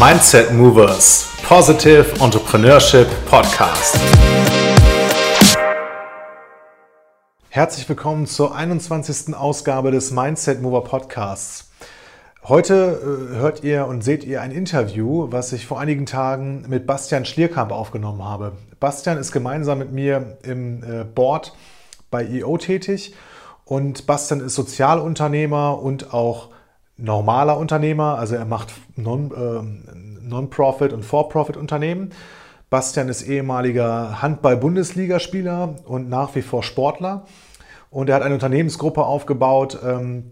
Mindset Movers Positive Entrepreneurship Podcast. Herzlich willkommen zur 21. Ausgabe des Mindset Mover Podcasts. Heute äh, hört ihr und seht ihr ein Interview, was ich vor einigen Tagen mit Bastian Schlierkamp aufgenommen habe. Bastian ist gemeinsam mit mir im äh, Board bei EO tätig und Bastian ist Sozialunternehmer und auch normaler Unternehmer, also er macht äh, Non-Profit und For-Profit-Unternehmen. Bastian ist ehemaliger Handball-Bundesligaspieler und nach wie vor Sportler. Und er hat eine Unternehmensgruppe aufgebaut ähm,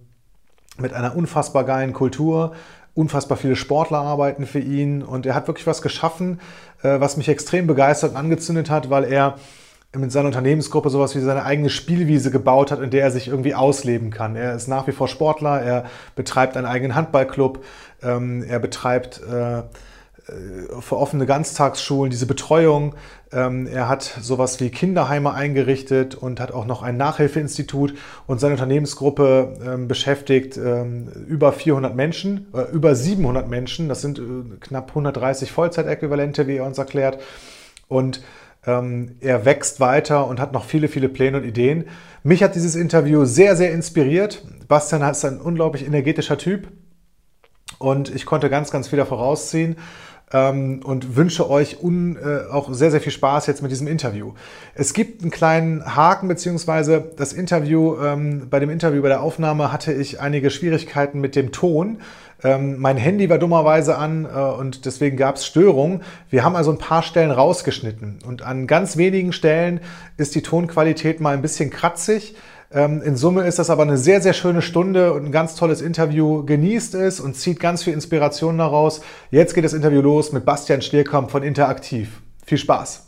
mit einer unfassbar geilen Kultur. Unfassbar viele Sportler arbeiten für ihn und er hat wirklich was geschaffen, äh, was mich extrem begeistert und angezündet hat, weil er mit seiner Unternehmensgruppe sowas wie seine eigene Spielwiese gebaut hat, in der er sich irgendwie ausleben kann. Er ist nach wie vor Sportler, er betreibt einen eigenen Handballclub, ähm, er betreibt äh, äh, für offene Ganztagsschulen diese Betreuung. Ähm, er hat sowas wie Kinderheime eingerichtet und hat auch noch ein Nachhilfeinstitut und seine Unternehmensgruppe ähm, beschäftigt ähm, über 400 Menschen, äh, über 700 Menschen. Das sind äh, knapp 130 Vollzeitäquivalente, wie er uns erklärt. Und er wächst weiter und hat noch viele, viele Pläne und Ideen. Mich hat dieses Interview sehr, sehr inspiriert. Bastian ist ein unglaublich energetischer Typ und ich konnte ganz, ganz viel davon rausziehen ähm, und wünsche euch un, äh, auch sehr, sehr viel Spaß jetzt mit diesem Interview. Es gibt einen kleinen Haken, beziehungsweise das Interview, ähm, bei dem Interview, bei der Aufnahme hatte ich einige Schwierigkeiten mit dem Ton. Ähm, mein Handy war dummerweise an äh, und deswegen gab es Störungen. Wir haben also ein paar Stellen rausgeschnitten und an ganz wenigen Stellen ist die Tonqualität mal ein bisschen kratzig. Ähm, in Summe ist das aber eine sehr, sehr schöne Stunde und ein ganz tolles Interview. Genießt es und zieht ganz viel Inspiration daraus. Jetzt geht das Interview los mit Bastian Stierkamp von Interaktiv. Viel Spaß!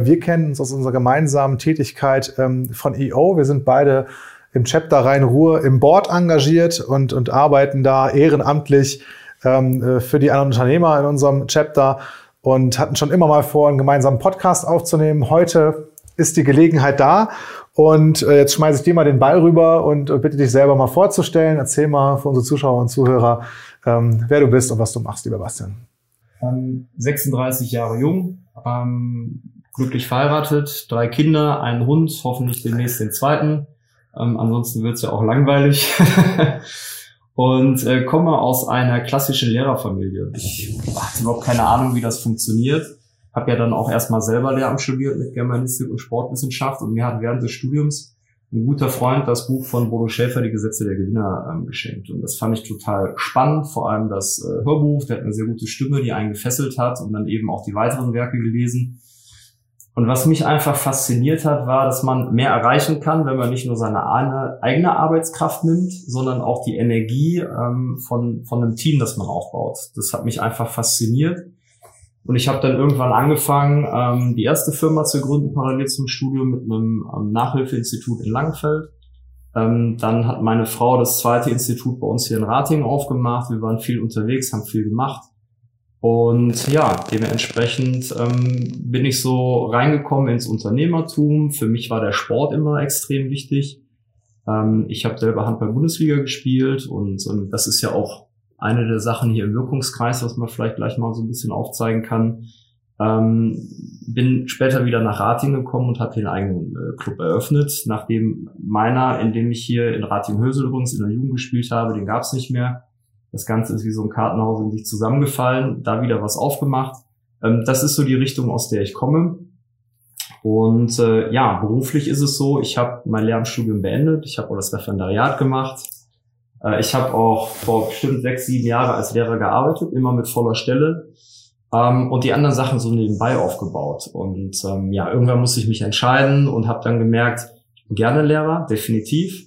Wir kennen uns aus unserer gemeinsamen Tätigkeit ähm, von EO. Wir sind beide im Chapter Rhein-Ruhr im Board engagiert und, und arbeiten da ehrenamtlich ähm, äh, für die anderen Unternehmer in unserem Chapter und hatten schon immer mal vor, einen gemeinsamen Podcast aufzunehmen. Heute ist die Gelegenheit da und äh, jetzt schmeiße ich dir mal den Ball rüber und äh, bitte dich selber mal vorzustellen. Erzähl mal für unsere Zuschauer und Zuhörer, ähm, wer du bist und was du machst, lieber Bastian. Ähm, 36 Jahre jung, ähm, glücklich verheiratet, drei Kinder, einen Hund, hoffentlich demnächst den zweiten. Ähm, ansonsten wird's ja auch langweilig. und äh, komme aus einer klassischen Lehrerfamilie. Ich hatte überhaupt keine Ahnung, wie das funktioniert habe ja dann auch erstmal selber Lehramt studiert mit Germanistik und Sportwissenschaft und mir hat während des Studiums ein guter Freund das Buch von Bodo Schäfer, Die Gesetze der Gewinner, ähm, geschenkt. Und das fand ich total spannend, vor allem das äh, Hörbuch, der hat eine sehr gute Stimme, die einen gefesselt hat und dann eben auch die weiteren Werke gelesen. Und was mich einfach fasziniert hat, war, dass man mehr erreichen kann, wenn man nicht nur seine eigene Arbeitskraft nimmt, sondern auch die Energie ähm, von, von einem Team, das man aufbaut. Das hat mich einfach fasziniert. Und ich habe dann irgendwann angefangen, ähm, die erste Firma zu gründen, parallel zum Studium mit einem ähm, Nachhilfeinstitut in Langenfeld. Ähm, dann hat meine Frau das zweite Institut bei uns hier in Ratingen aufgemacht. Wir waren viel unterwegs, haben viel gemacht. Und ja, dementsprechend ähm, bin ich so reingekommen ins Unternehmertum. Für mich war der Sport immer extrem wichtig. Ähm, ich habe selber Handball-Bundesliga gespielt und ähm, das ist ja auch eine der Sachen hier im Wirkungskreis, was man vielleicht gleich mal so ein bisschen aufzeigen kann. Ähm, bin später wieder nach Rating gekommen und habe den eigenen äh, Club eröffnet, nachdem meiner, in dem ich hier in Rating-Hösel übrigens in der Jugend gespielt habe, den gab es nicht mehr. Das Ganze ist wie so ein Kartenhaus in sich zusammengefallen, da wieder was aufgemacht. Ähm, das ist so die Richtung, aus der ich komme. Und äh, ja, beruflich ist es so, ich habe mein Lehramtsstudium beendet, ich habe auch das Referendariat gemacht, äh, ich habe auch vor bestimmt sechs, sieben Jahren als Lehrer gearbeitet, immer mit voller Stelle. Ähm, und die anderen Sachen so nebenbei aufgebaut. Und ähm, ja, irgendwann musste ich mich entscheiden und habe dann gemerkt, gerne Lehrer, definitiv.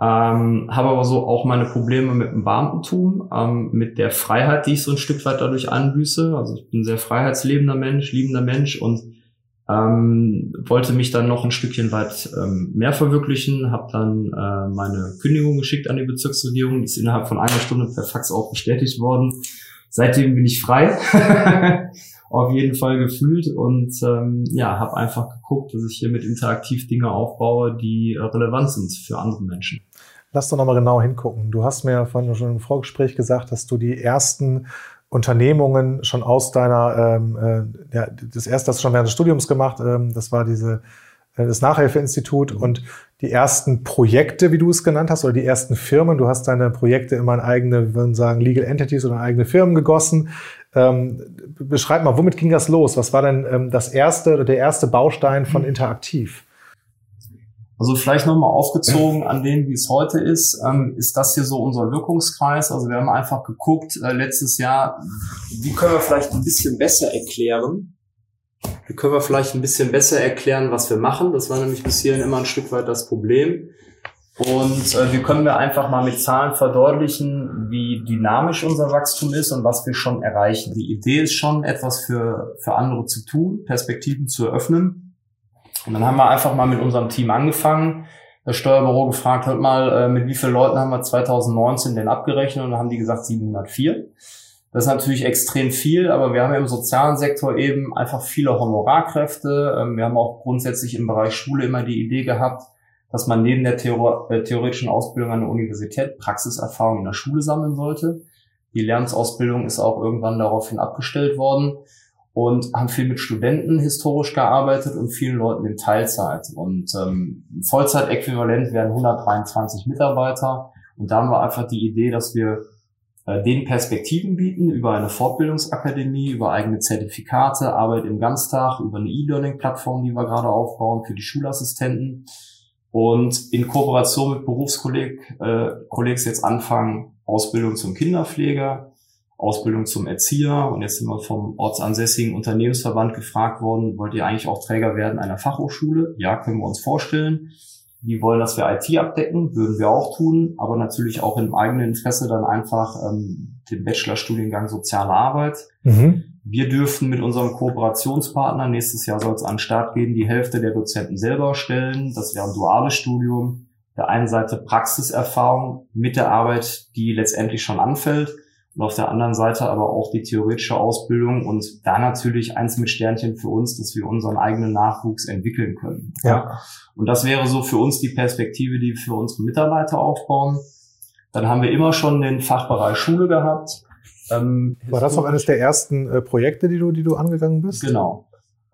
Ähm, habe aber so auch meine Probleme mit dem Beamtentum, ähm, mit der Freiheit, die ich so ein Stück weit dadurch anbüße. Also ich bin ein sehr freiheitslebender Mensch, liebender Mensch und ähm, wollte mich dann noch ein Stückchen weit ähm, mehr verwirklichen, habe dann äh, meine Kündigung geschickt an die Bezirksregierung, die ist innerhalb von einer Stunde per Fax auch bestätigt worden. Seitdem bin ich frei, auf jeden Fall gefühlt und ähm, ja, habe einfach geguckt, dass ich hier mit interaktiv Dinge aufbaue, die relevant sind für andere Menschen. Lass doch nochmal genau hingucken. Du hast mir vorhin schon im Vorgespräch gesagt, dass du die ersten Unternehmungen schon aus deiner, ähm, äh, ja, das erste hast du schon während des Studiums gemacht, ähm, das war diese, äh, das Nachhilfeinstitut und die ersten Projekte, wie du es genannt hast, oder die ersten Firmen. Du hast deine Projekte immer in eigene, wir würden sagen, Legal Entities oder in eigene Firmen gegossen. Ähm, beschreib mal, womit ging das los? Was war denn ähm, das erste oder der erste Baustein von Interaktiv? Also vielleicht nochmal aufgezogen an dem, wie es heute ist, ähm, ist das hier so unser Wirkungskreis. Also wir haben einfach geguckt äh, letztes Jahr, wie können wir vielleicht ein bisschen besser erklären. Wie können wir vielleicht ein bisschen besser erklären, was wir machen. Das war nämlich bis hierhin immer ein Stück weit das Problem. Und äh, wie können wir einfach mal mit Zahlen verdeutlichen, wie dynamisch unser Wachstum ist und was wir schon erreichen. Die Idee ist schon, etwas für, für andere zu tun, Perspektiven zu eröffnen. Und dann haben wir einfach mal mit unserem Team angefangen. Das Steuerbüro gefragt, hört mal, äh, mit wie vielen Leuten haben wir 2019 denn abgerechnet? Und dann haben die gesagt 704. Das ist natürlich extrem viel, aber wir haben im sozialen Sektor eben einfach viele Honorarkräfte. Ähm, wir haben auch grundsätzlich im Bereich Schule immer die Idee gehabt, dass man neben der äh, theoretischen Ausbildung an der Universität Praxiserfahrung in der Schule sammeln sollte. Die Lernsausbildung ist auch irgendwann daraufhin abgestellt worden und haben viel mit Studenten historisch gearbeitet und vielen Leuten in Teilzeit. Und ähm, Vollzeitäquivalent wären 123 Mitarbeiter. Und da haben wir einfach die Idee, dass wir äh, den Perspektiven bieten über eine Fortbildungsakademie, über eigene Zertifikate, Arbeit im Ganztag, über eine E-Learning-Plattform, die wir gerade aufbauen für die Schulassistenten. Und in Kooperation mit Berufskollegs äh, jetzt anfangen, Ausbildung zum Kinderpfleger, Ausbildung zum Erzieher und jetzt sind wir vom ortsansässigen Unternehmensverband gefragt worden, wollt ihr eigentlich auch Träger werden einer Fachhochschule? Ja, können wir uns vorstellen. Die wollen, dass wir IT abdecken, würden wir auch tun, aber natürlich auch im eigenen Interesse dann einfach ähm, den Bachelorstudiengang Soziale Arbeit. Mhm. Wir dürfen mit unserem Kooperationspartner, nächstes Jahr soll es an den Start gehen, die Hälfte der Dozenten selber stellen. Das wäre ein duales Studium. Der einen Seite Praxiserfahrung mit der Arbeit, die letztendlich schon anfällt und auf der anderen Seite aber auch die theoretische Ausbildung und da natürlich eins mit Sternchen für uns, dass wir unseren eigenen Nachwuchs entwickeln können. Ja. Und das wäre so für uns die Perspektive, die wir für unsere Mitarbeiter aufbauen. Dann haben wir immer schon den Fachbereich Schule gehabt. Ähm, War das auch eines der ersten äh, Projekte, die du, die du angegangen bist? Genau.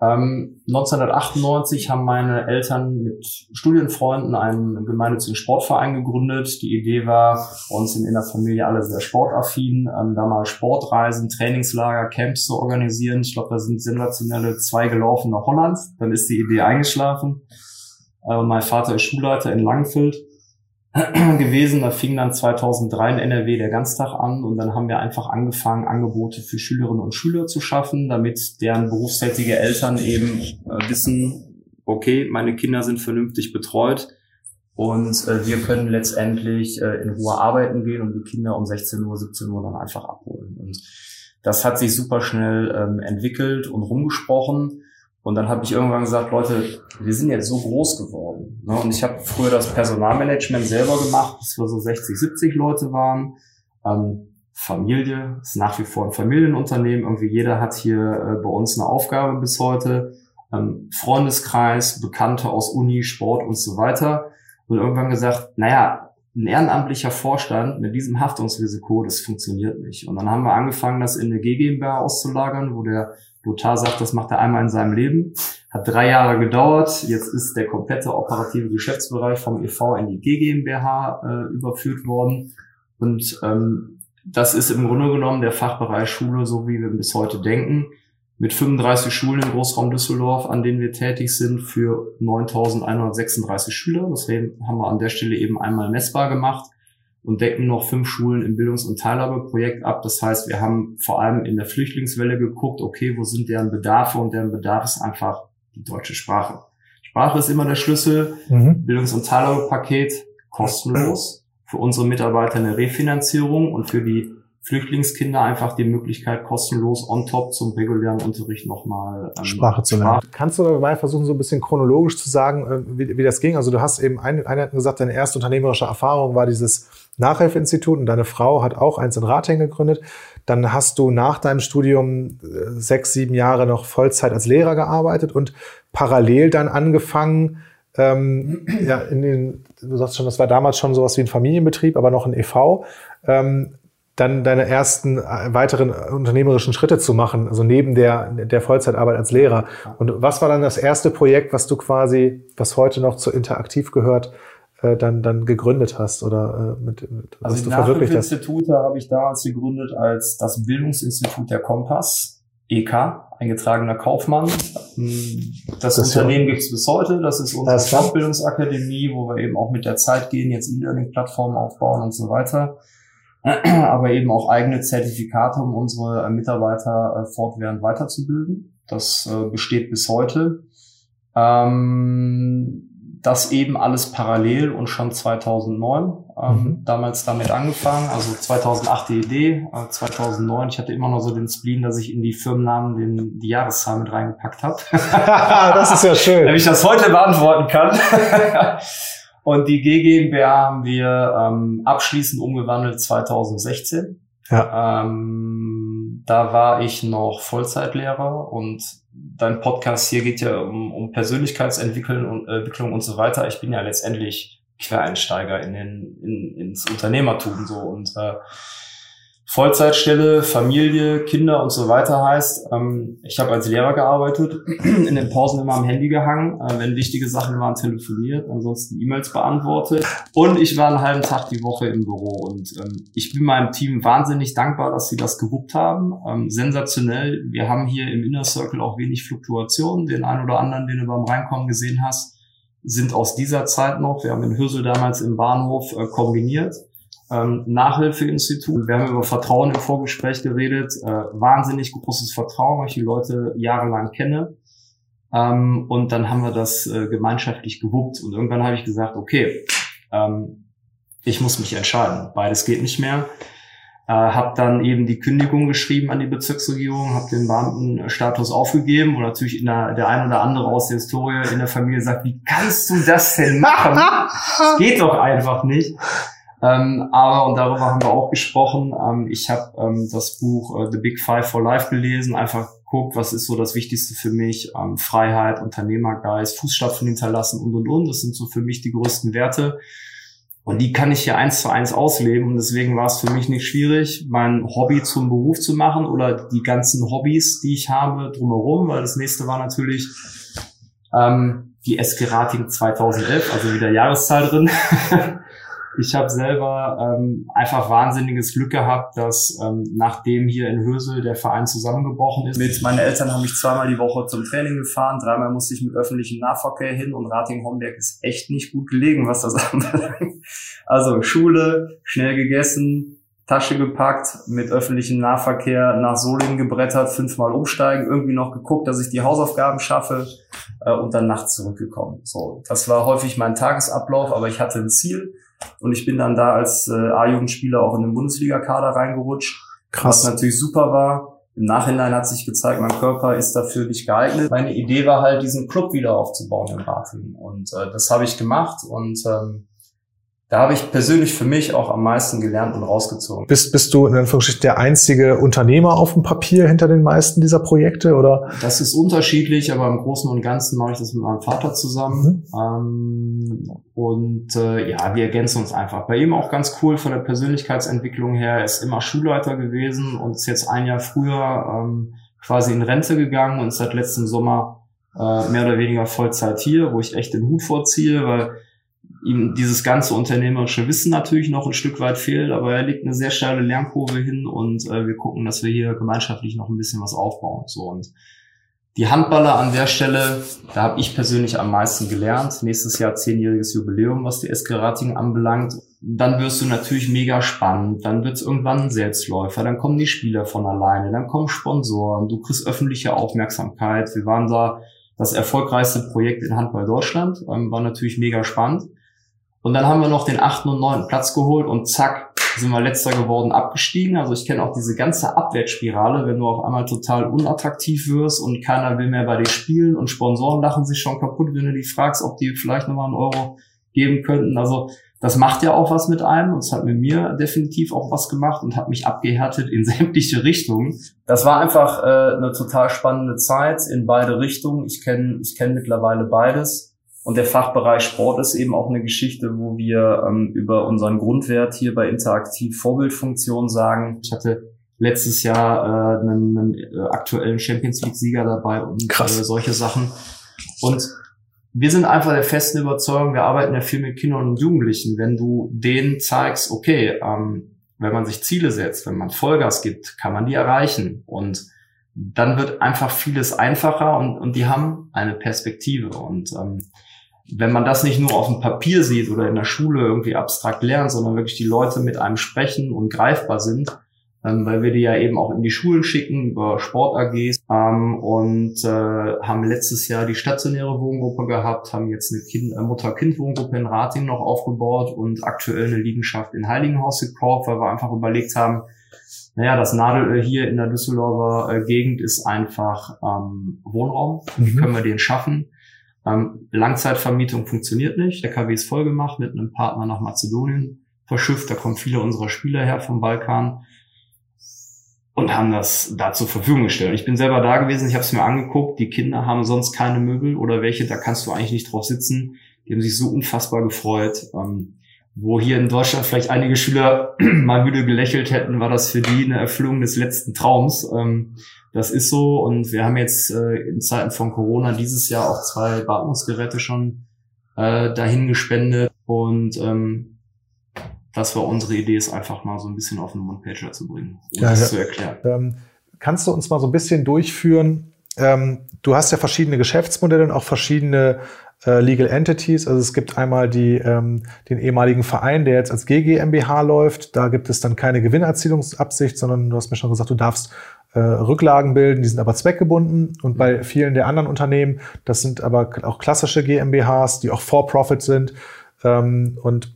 Ähm, 1998 haben meine Eltern mit Studienfreunden einen gemeinnützigen Sportverein gegründet. Die Idee war, bei uns in der Familie alle sehr sportaffin, ähm, da mal Sportreisen, Trainingslager, Camps zu organisieren. Ich glaube, da sind sensationelle zwei gelaufen nach Holland. Dann ist die Idee eingeschlafen. Äh, mein Vater ist Schulleiter in Langfeld gewesen. Da fing dann 2003 in NRW der Ganztag an und dann haben wir einfach angefangen, Angebote für Schülerinnen und Schüler zu schaffen, damit deren berufstätige Eltern eben äh, wissen, okay, meine Kinder sind vernünftig betreut und äh, wir können letztendlich äh, in Ruhe arbeiten gehen und die Kinder um 16 Uhr, 17 Uhr dann einfach abholen. Und das hat sich super schnell ähm, entwickelt und rumgesprochen. Und dann habe ich irgendwann gesagt, Leute, wir sind jetzt so groß geworden. Ne? Und ich habe früher das Personalmanagement selber gemacht, bis wir so 60, 70 Leute waren. Ähm, Familie ist nach wie vor ein Familienunternehmen. Irgendwie jeder hat hier äh, bei uns eine Aufgabe bis heute. Ähm, Freundeskreis, Bekannte aus Uni, Sport und so weiter. Und irgendwann gesagt, naja, ein ehrenamtlicher Vorstand mit diesem Haftungsrisiko, das funktioniert nicht. Und dann haben wir angefangen, das in eine GmbH auszulagern, wo der Lothar sagt, das macht er einmal in seinem Leben. Hat drei Jahre gedauert. Jetzt ist der komplette operative Geschäftsbereich vom EV in die GmbH äh, überführt worden. Und ähm, das ist im Grunde genommen der Fachbereich Schule, so wie wir bis heute denken. Mit 35 Schulen im Großraum Düsseldorf, an denen wir tätig sind, für 9.136 Schüler. Das haben wir an der Stelle eben einmal messbar gemacht und decken noch fünf Schulen im Bildungs- und Teilhabeprojekt ab. Das heißt, wir haben vor allem in der Flüchtlingswelle geguckt, okay, wo sind deren Bedarfe und deren Bedarf ist einfach die deutsche Sprache. Sprache ist immer der Schlüssel. Mhm. Bildungs- und Teilhabepaket kostenlos. Für unsere Mitarbeiter eine Refinanzierung und für die Flüchtlingskinder einfach die Möglichkeit, kostenlos on top zum regulären Unterricht nochmal ähm, Sprache zu lernen. Kannst du dabei versuchen, so ein bisschen chronologisch zu sagen, äh, wie, wie das ging? Also du hast eben, eine, eine hat gesagt, deine erste unternehmerische Erfahrung war dieses Nachhilfeinstitut und deine Frau hat auch eins in Rating gegründet. Dann hast du nach deinem Studium äh, sechs, sieben Jahre noch Vollzeit als Lehrer gearbeitet und parallel dann angefangen, ähm, ja, in den, du sagst schon, das war damals schon sowas wie ein Familienbetrieb, aber noch ein e.V., ähm, dann deine ersten äh, weiteren unternehmerischen Schritte zu machen, also neben der, der Vollzeitarbeit als Lehrer. Und was war dann das erste Projekt, was du quasi, was heute noch zu Interaktiv gehört, äh, dann, dann gegründet hast oder äh, mit, mit was also du verwirklicht hast? Institute habe ich damals gegründet als das Bildungsinstitut der Kompass, EK, eingetragener Kaufmann. Das, das Unternehmen ja. gibt es bis heute. Das ist unsere Fortbildungsakademie, wo wir eben auch mit der Zeit gehen, jetzt E-Learning-Plattformen aufbauen und so weiter. Aber eben auch eigene Zertifikate, um unsere Mitarbeiter äh, fortwährend weiterzubilden. Das äh, besteht bis heute. Ähm, das eben alles parallel und schon 2009 ähm, mhm. damals damit angefangen. Also 2008 die Idee, äh, 2009. Ich hatte immer noch so den Spleen, dass ich in die Firmennamen den, die Jahreszahl mit reingepackt habe. das ist ja schön. Damit ich das heute beantworten kann. und die GmbH haben wir ähm, abschließend umgewandelt 2016. Ja. Ähm, da war ich noch Vollzeitlehrer und dein Podcast hier geht ja um, um Persönlichkeitsentwicklung und, äh, Entwicklung und so weiter. Ich bin ja letztendlich Quereinsteiger in den, in, ins Unternehmertum so und äh, Vollzeitstelle, Familie, Kinder und so weiter heißt, ähm, ich habe als Lehrer gearbeitet, in den Pausen immer am Handy gehangen, äh, wenn wichtige Sachen waren, telefoniert, ansonsten E-Mails beantwortet. Und ich war einen halben Tag die Woche im Büro und ähm, ich bin meinem Team wahnsinnig dankbar, dass sie das gewuppt haben. Ähm, sensationell, wir haben hier im Inner Circle auch wenig Fluktuation, den einen oder anderen, den du beim Reinkommen gesehen hast, sind aus dieser Zeit noch, wir haben in Hürsel damals im Bahnhof äh, kombiniert ähm, Nachhilfeinstitut. Wir haben über Vertrauen im Vorgespräch geredet. Äh, wahnsinnig großes Vertrauen, weil ich die Leute jahrelang kenne. Ähm, und dann haben wir das äh, gemeinschaftlich gewuppt. Und irgendwann habe ich gesagt, okay, ähm, ich muss mich entscheiden. Beides geht nicht mehr. Äh, habe dann eben die Kündigung geschrieben an die Bezirksregierung, habe den Beamtenstatus aufgegeben und natürlich in der, der ein oder andere aus der Historie in der Familie sagt, wie kannst du das denn machen? das geht doch einfach nicht. Ähm, aber, und darüber haben wir auch gesprochen, ähm, ich habe ähm, das Buch äh, The Big Five for Life gelesen, einfach guckt, was ist so das Wichtigste für mich, ähm, Freiheit, Unternehmergeist, Fußstapfen hinterlassen und, und, und. Das sind so für mich die größten Werte. Und die kann ich hier eins zu eins ausleben. Und deswegen war es für mich nicht schwierig, mein Hobby zum Beruf zu machen oder die ganzen Hobbys, die ich habe, drumherum, weil das nächste war natürlich ähm, die Eskerating 2011, also wieder Jahreszahl drin. Ich habe selber ähm, einfach wahnsinniges Glück gehabt, dass ähm, nachdem hier in Hösel der Verein zusammengebrochen ist, mit meine Eltern haben mich zweimal die Woche zum Training gefahren, dreimal musste ich mit öffentlichem Nahverkehr hin und Rating-Homberg ist echt nicht gut gelegen, was das anbelangt. Also Schule, schnell gegessen, Tasche gepackt, mit öffentlichem Nahverkehr nach Solingen gebrettert, fünfmal umsteigen, irgendwie noch geguckt, dass ich die Hausaufgaben schaffe äh, und dann nachts zurückgekommen. So, das war häufig mein Tagesablauf, aber ich hatte ein Ziel und ich bin dann da als äh, A-Jugendspieler auch in den Bundesliga-Kader reingerutscht. Krass. Was natürlich super war. Im Nachhinein hat sich gezeigt, mein Körper ist dafür nicht geeignet. Meine Idee war halt, diesen Club wieder aufzubauen in Ratingen. Und äh, das habe ich gemacht und ähm, da habe ich persönlich für mich auch am meisten gelernt und rausgezogen. Bist, bist du in Anführungsstrichen der einzige Unternehmer auf dem Papier hinter den meisten dieser Projekte oder? Das ist unterschiedlich, aber im Großen und Ganzen mache ich das mit meinem Vater zusammen. Mhm. Ähm, und äh, ja, wir ergänzen uns einfach. Bei ihm auch ganz cool von der Persönlichkeitsentwicklung her. Er ist immer Schulleiter gewesen und ist jetzt ein Jahr früher ähm, quasi in Rente gegangen und ist seit letztem Sommer äh, mehr oder weniger Vollzeit hier, wo ich echt den Hut vorziehe, weil ihm dieses ganze unternehmerische Wissen natürlich noch ein Stück weit fehlt, aber er legt eine sehr steile Lernkurve hin und äh, wir gucken, dass wir hier gemeinschaftlich noch ein bisschen was aufbauen. So und die Handballer an der Stelle, da habe ich persönlich am meisten gelernt. Nächstes Jahr zehnjähriges Jubiläum, was die SK Rating anbelangt. Dann wirst du natürlich mega spannend. Dann wird es irgendwann ein Selbstläufer. Dann kommen die Spieler von alleine. Dann kommen Sponsoren. Du kriegst öffentliche Aufmerksamkeit. Wir waren da das erfolgreichste Projekt in Handball Deutschland. Ähm, war natürlich mega spannend. Und dann haben wir noch den achten und neunten Platz geholt und zack, sind wir letzter geworden, abgestiegen. Also ich kenne auch diese ganze Abwärtsspirale, wenn du auf einmal total unattraktiv wirst und keiner will mehr bei dir spielen und Sponsoren lachen sich schon kaputt, wenn du die fragst, ob die vielleicht nochmal einen Euro geben könnten. Also das macht ja auch was mit einem und es hat mit mir definitiv auch was gemacht und hat mich abgehärtet in sämtliche Richtungen. Das war einfach äh, eine total spannende Zeit in beide Richtungen. Ich kenne ich kenn mittlerweile beides Und der Fachbereich Sport ist eben auch eine Geschichte, wo wir ähm, über unseren Grundwert hier bei Interaktiv Vorbildfunktion sagen. Ich hatte letztes Jahr äh, einen, einen äh, aktuellen Champions League-Sieger dabei und äh, solche Sachen. Und wir sind einfach der festen Überzeugung, wir arbeiten ja viel mit Kindern und Jugendlichen. Wenn du denen zeigst, okay, ähm, wenn man sich Ziele setzt, wenn man Vollgas gibt, kann man die erreichen. Und dann wird einfach vieles einfacher und, und die haben eine Perspektive. Und ähm, wenn man das nicht nur auf dem Papier sieht oder in der Schule irgendwie abstrakt lernt, sondern wirklich die Leute mit einem sprechen und greifbar sind, ähm, weil wir die ja eben auch in die Schulen schicken über Sport-AGs ähm, und äh, haben letztes Jahr die stationäre Wohngruppe gehabt, haben jetzt eine kind, äh, Mutter-Kind-Wohngruppe in Rating noch aufgebaut und aktuell eine Liegenschaft in Heiligenhaus gekauft, weil wir einfach überlegt haben, naja, das Nadelöhr hier in der Düsseldorfer äh, Gegend ist einfach ähm, Wohnraum. Wie mhm. können wir den schaffen? Ähm, Langzeitvermietung funktioniert nicht. Der KW ist voll gemacht mit einem Partner nach Mazedonien verschifft. Da kommen viele unserer Spieler her vom Balkan und haben das da zur Verfügung gestellt. Ich bin selber da gewesen, ich habe es mir angeguckt. Die Kinder haben sonst keine Möbel oder welche, da kannst du eigentlich nicht drauf sitzen. Die haben sich so unfassbar gefreut. Ähm, wo hier in Deutschland vielleicht einige Schüler mal müde gelächelt hätten, war das für die eine Erfüllung des letzten Traums. Ähm, das ist so und wir haben jetzt äh, in Zeiten von Corona dieses Jahr auch zwei Beatmungsgeräte schon äh, dahin gespendet und ähm, das war unsere Idee, es einfach mal so ein bisschen auf den One-Pager zu bringen und ja, das ja. zu erklären. Ähm, kannst du uns mal so ein bisschen durchführen? Ähm, du hast ja verschiedene Geschäftsmodelle und auch verschiedene äh, Legal Entities. Also es gibt einmal die, ähm, den ehemaligen Verein, der jetzt als GGMBH läuft. Da gibt es dann keine Gewinnerzielungsabsicht, sondern du hast mir schon gesagt, du darfst äh, Rücklagen bilden, die sind aber zweckgebunden. Und bei vielen der anderen Unternehmen, das sind aber auch klassische GmbHs, die auch For-Profit sind. Ähm, und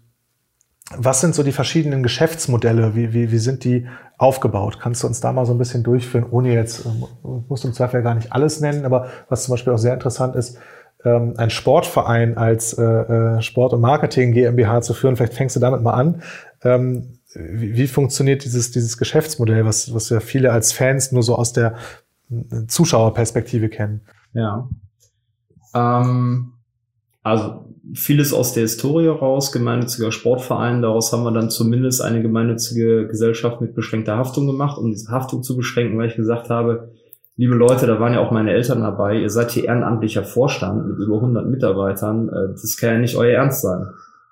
was sind so die verschiedenen Geschäftsmodelle? Wie, wie, wie sind die aufgebaut? Kannst du uns da mal so ein bisschen durchführen, ohne jetzt, ähm, musst du im Zweifel ja gar nicht alles nennen, aber was zum Beispiel auch sehr interessant ist, ähm, ein Sportverein als äh, äh, Sport- und Marketing GmbH zu führen. Vielleicht fängst du damit mal an. Ähm, wie, wie funktioniert dieses, dieses Geschäftsmodell, was, was ja viele als Fans nur so aus der äh, Zuschauerperspektive kennen? Ja. Ähm, also vieles aus der Historie raus, gemeinnütziger Sportverein, daraus haben wir dann zumindest eine gemeinnützige Gesellschaft mit beschränkter Haftung gemacht, um diese Haftung zu beschränken, weil ich gesagt habe, liebe Leute, da waren ja auch meine Eltern dabei, ihr seid hier ehrenamtlicher Vorstand mit über 100 Mitarbeitern, äh, das kann ja nicht euer Ernst sein.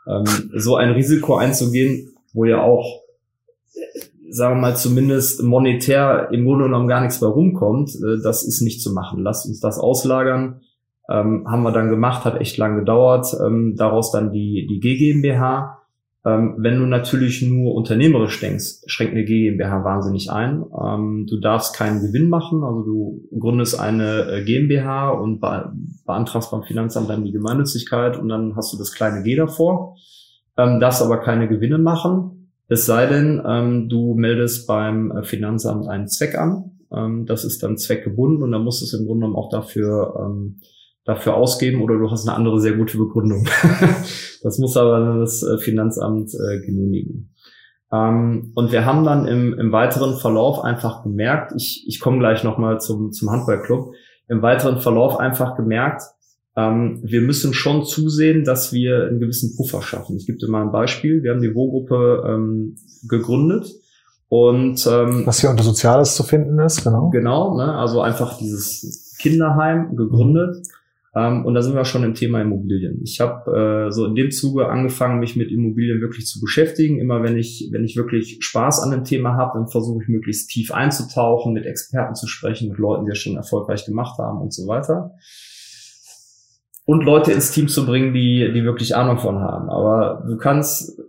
Ähm, so ein Risiko einzugehen, wo ja auch, sagen wir mal, zumindest monetär im Grunde genommen gar nichts bei rumkommt, äh, das ist nicht zu machen. Lasst uns das auslagern. Ähm, haben wir dann gemacht, hat echt lang gedauert. Ähm, daraus dann die, die GmbH ähm, wenn du natürlich nur unternehmerisch denkst, schränkt eine GmbH wahnsinnig ein. Ähm, du darfst keinen Gewinn machen, also du gründest eine äh, GmbH und be beantragst beim Finanzamt dann die Gemeinnützigkeit und dann hast du das kleine G davor, ähm, darfst aber keine Gewinne machen, es sei denn, ähm, du meldest beim äh, Finanzamt einen Zweck an. Ähm, das ist dann zweckgebunden und dann musst du es im Grunde genommen auch dafür ähm, dafür ausgeben oder du hast eine andere sehr gute Begründung. das muss aber das äh, Finanzamt äh, genehmigen. Ähm, und wir haben dann im, im weiteren Verlauf einfach gemerkt, ich, ich komme gleich nochmal zum, zum Handballclub, im weiteren Verlauf einfach gemerkt, ähm, wir müssen schon zusehen, dass wir einen gewissen Puffer schaffen. Ich gebe dir mal ein Beispiel. Wir haben die Wohngruppe ähm, gegründet und ähm, was hier unter Soziales zu finden ist, genau. Genau, ne? also einfach dieses Kinderheim gegründet. Ähm, und da sind wir schon im Thema Immobilien. Ich habe äh, so in dem Zuge angefangen, mich mit Immobilien wirklich zu beschäftigen. Immer wenn ich, wenn ich wirklich Spaß an dem Thema habe, dann versuche ich möglichst tief einzutauchen, mit Experten zu sprechen, mit Leuten, die es schon erfolgreich gemacht haben und so weiter. Und Leute ins Team zu bringen, die, die wirklich Ahnung von haben. Aber du kannst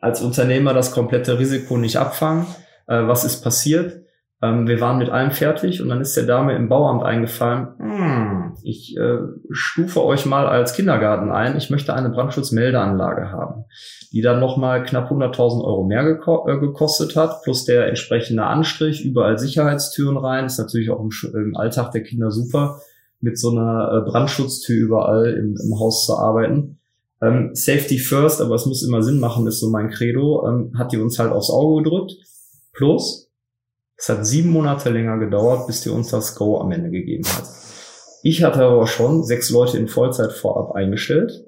als Unternehmer das komplette Risiko nicht abfangen. Äh, was ist passiert? Ähm, wir waren mit allem fertig und dann ist der Dame im Bauamt eingefallen, hm, ich äh, stufe euch mal als Kindergarten ein, ich möchte eine Brandschutzmeldeanlage haben, die dann nochmal knapp 100.000 Euro mehr geko äh, gekostet hat, plus der entsprechende Anstrich, überall Sicherheitstüren rein, ist natürlich auch im, im Alltag der Kinder super, mit so einer äh, Brandschutztür überall im, im Haus zu arbeiten. Ähm, Safety first, aber es muss immer Sinn machen, ist so mein Credo, ähm, hat die uns halt aufs Auge gedrückt. Plus, es hat sieben Monate länger gedauert, bis die uns das Go am Ende gegeben hat. Ich hatte aber schon sechs Leute in Vollzeit vorab eingestellt,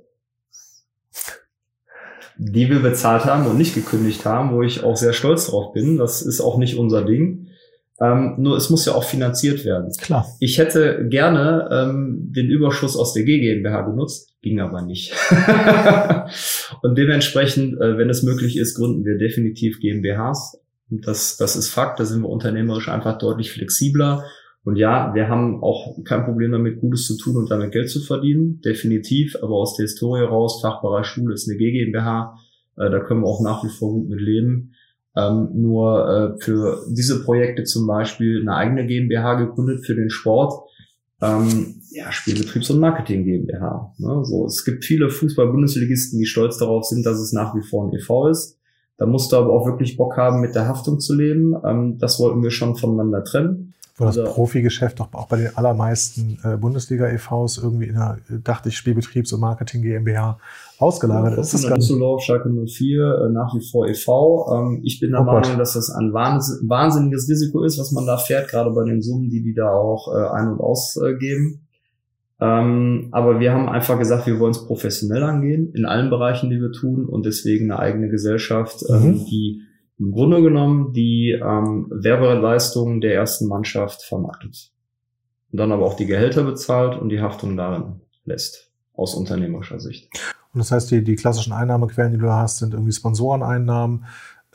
die wir bezahlt haben und nicht gekündigt haben, wo ich auch sehr stolz drauf bin. Das ist auch nicht unser Ding. Ähm, nur es muss ja auch finanziert werden. Klar. Ich hätte gerne ähm, den Überschuss aus der G GmbH genutzt, ging aber nicht. und dementsprechend, äh, wenn es möglich ist, gründen wir definitiv GmbHs. Das, das ist Fakt, da sind wir unternehmerisch einfach deutlich flexibler. Und ja, wir haben auch kein Problem damit, Gutes zu tun und damit Geld zu verdienen, definitiv. Aber aus der Historie raus, Fachbereich Schule ist eine G GmbH, äh, da können wir auch nach wie vor gut mit leben. Ähm, nur äh, für diese Projekte zum Beispiel eine eigene GmbH gegründet für den Sport. Ähm, ja, Spielbetriebs- und Marketing GmbH. Ne? So, es gibt viele Fußball-Bundesligisten, die stolz darauf sind, dass es nach wie vor ein e.V. ist. Da musst du aber auch wirklich Bock haben, mit der Haftung zu leben. Ähm, das wollten wir schon voneinander trennen. Wo das also, Profigeschäft doch auch bei den allermeisten äh, Bundesliga-EVs irgendwie in der, dachte ich, Spielbetriebs- und Marketing GmbH ausgelagert ist. Das Düsseldorf, Schalke 04, äh, nach wie vor e.V. Ähm, ich bin der oh Meinung, Gott. dass das ein wahnsinniges Risiko ist, was man da fährt, gerade bei den Summen, die die da auch äh, ein- und ausgeben. Ähm, aber wir haben einfach gesagt, wir wollen es professionell angehen, in allen Bereichen, die wir tun und deswegen eine eigene Gesellschaft, ähm, mhm. die im Grunde genommen die ähm, Werbeleistungen der ersten Mannschaft vermarktet. Und dann aber auch die Gehälter bezahlt und die Haftung darin lässt, aus unternehmerischer Sicht. Und das heißt, die, die klassischen Einnahmequellen, die du hast, sind irgendwie Sponsoreneinnahmen.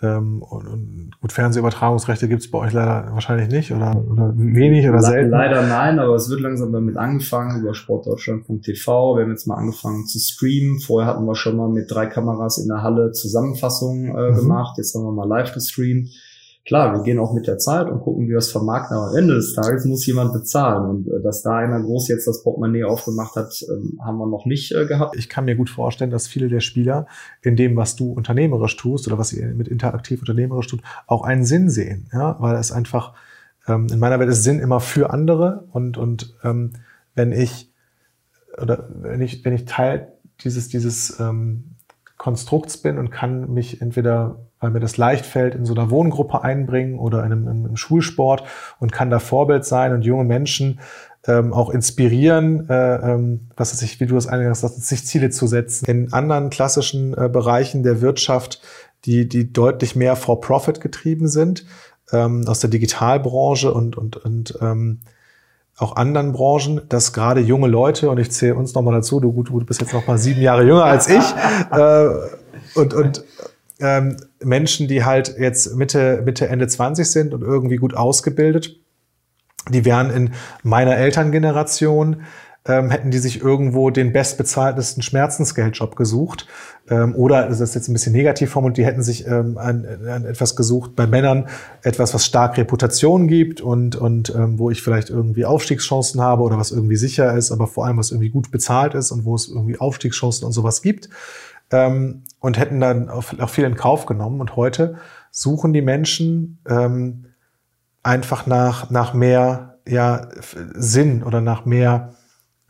Ähm, und, und gut, Fernsehübertragungsrechte gibt es bei euch leider wahrscheinlich nicht oder, oder wenig oder selten. Leider nein, aber es wird langsam damit angefangen über sportdeutschland.tv. Wir haben jetzt mal angefangen zu streamen. Vorher hatten wir schon mal mit drei Kameras in der Halle Zusammenfassungen äh, mhm. gemacht. Jetzt haben wir mal live gestreamt klar, wir gehen auch mit der Zeit und gucken, wie wir es vermarkten, aber am Ende des Tages muss jemand bezahlen. Und äh, dass da einer groß jetzt das Portemonnaie aufgemacht hat, ähm, haben wir noch nicht äh, gehabt. Ich kann mir gut vorstellen, dass viele der Spieler in dem, was du unternehmerisch tust oder was ihr mit interaktiv unternehmerisch tut, auch einen Sinn sehen. Ja? Weil es einfach, ähm, in meiner Welt ist Sinn immer für andere und, und ähm, wenn ich oder wenn ich, wenn ich Teil dieses, dieses ähm, Konstrukts bin und kann mich entweder weil mir das leicht fällt, in so einer Wohngruppe einbringen oder in einem, im Schulsport und kann da Vorbild sein und junge Menschen ähm, auch inspirieren, äh, ähm, was ist, wie du das eingangs sagst, sich Ziele zu setzen. In anderen klassischen äh, Bereichen der Wirtschaft, die, die deutlich mehr for Profit getrieben sind, ähm, aus der Digitalbranche und, und, und ähm, auch anderen Branchen, dass gerade junge Leute, und ich zähle uns nochmal dazu, du, gut, du bist jetzt noch mal sieben Jahre jünger als ich, äh, und, und ähm, Menschen, die halt jetzt Mitte, Mitte, Ende 20 sind und irgendwie gut ausgebildet, die wären in meiner Elterngeneration, ähm, hätten die sich irgendwo den bestbezahltesten Schmerzensgeldjob gesucht. Ähm, oder, das ist jetzt ein bisschen negativ formuliert, die hätten sich ähm, an, an etwas gesucht bei Männern, etwas, was stark Reputation gibt und, und ähm, wo ich vielleicht irgendwie Aufstiegschancen habe oder was irgendwie sicher ist, aber vor allem was irgendwie gut bezahlt ist und wo es irgendwie Aufstiegschancen und sowas gibt ähm, und hätten dann auch, auch, viel in Kauf genommen. Und heute suchen die Menschen ähm, einfach nach, nach mehr ja, Sinn oder nach mehr,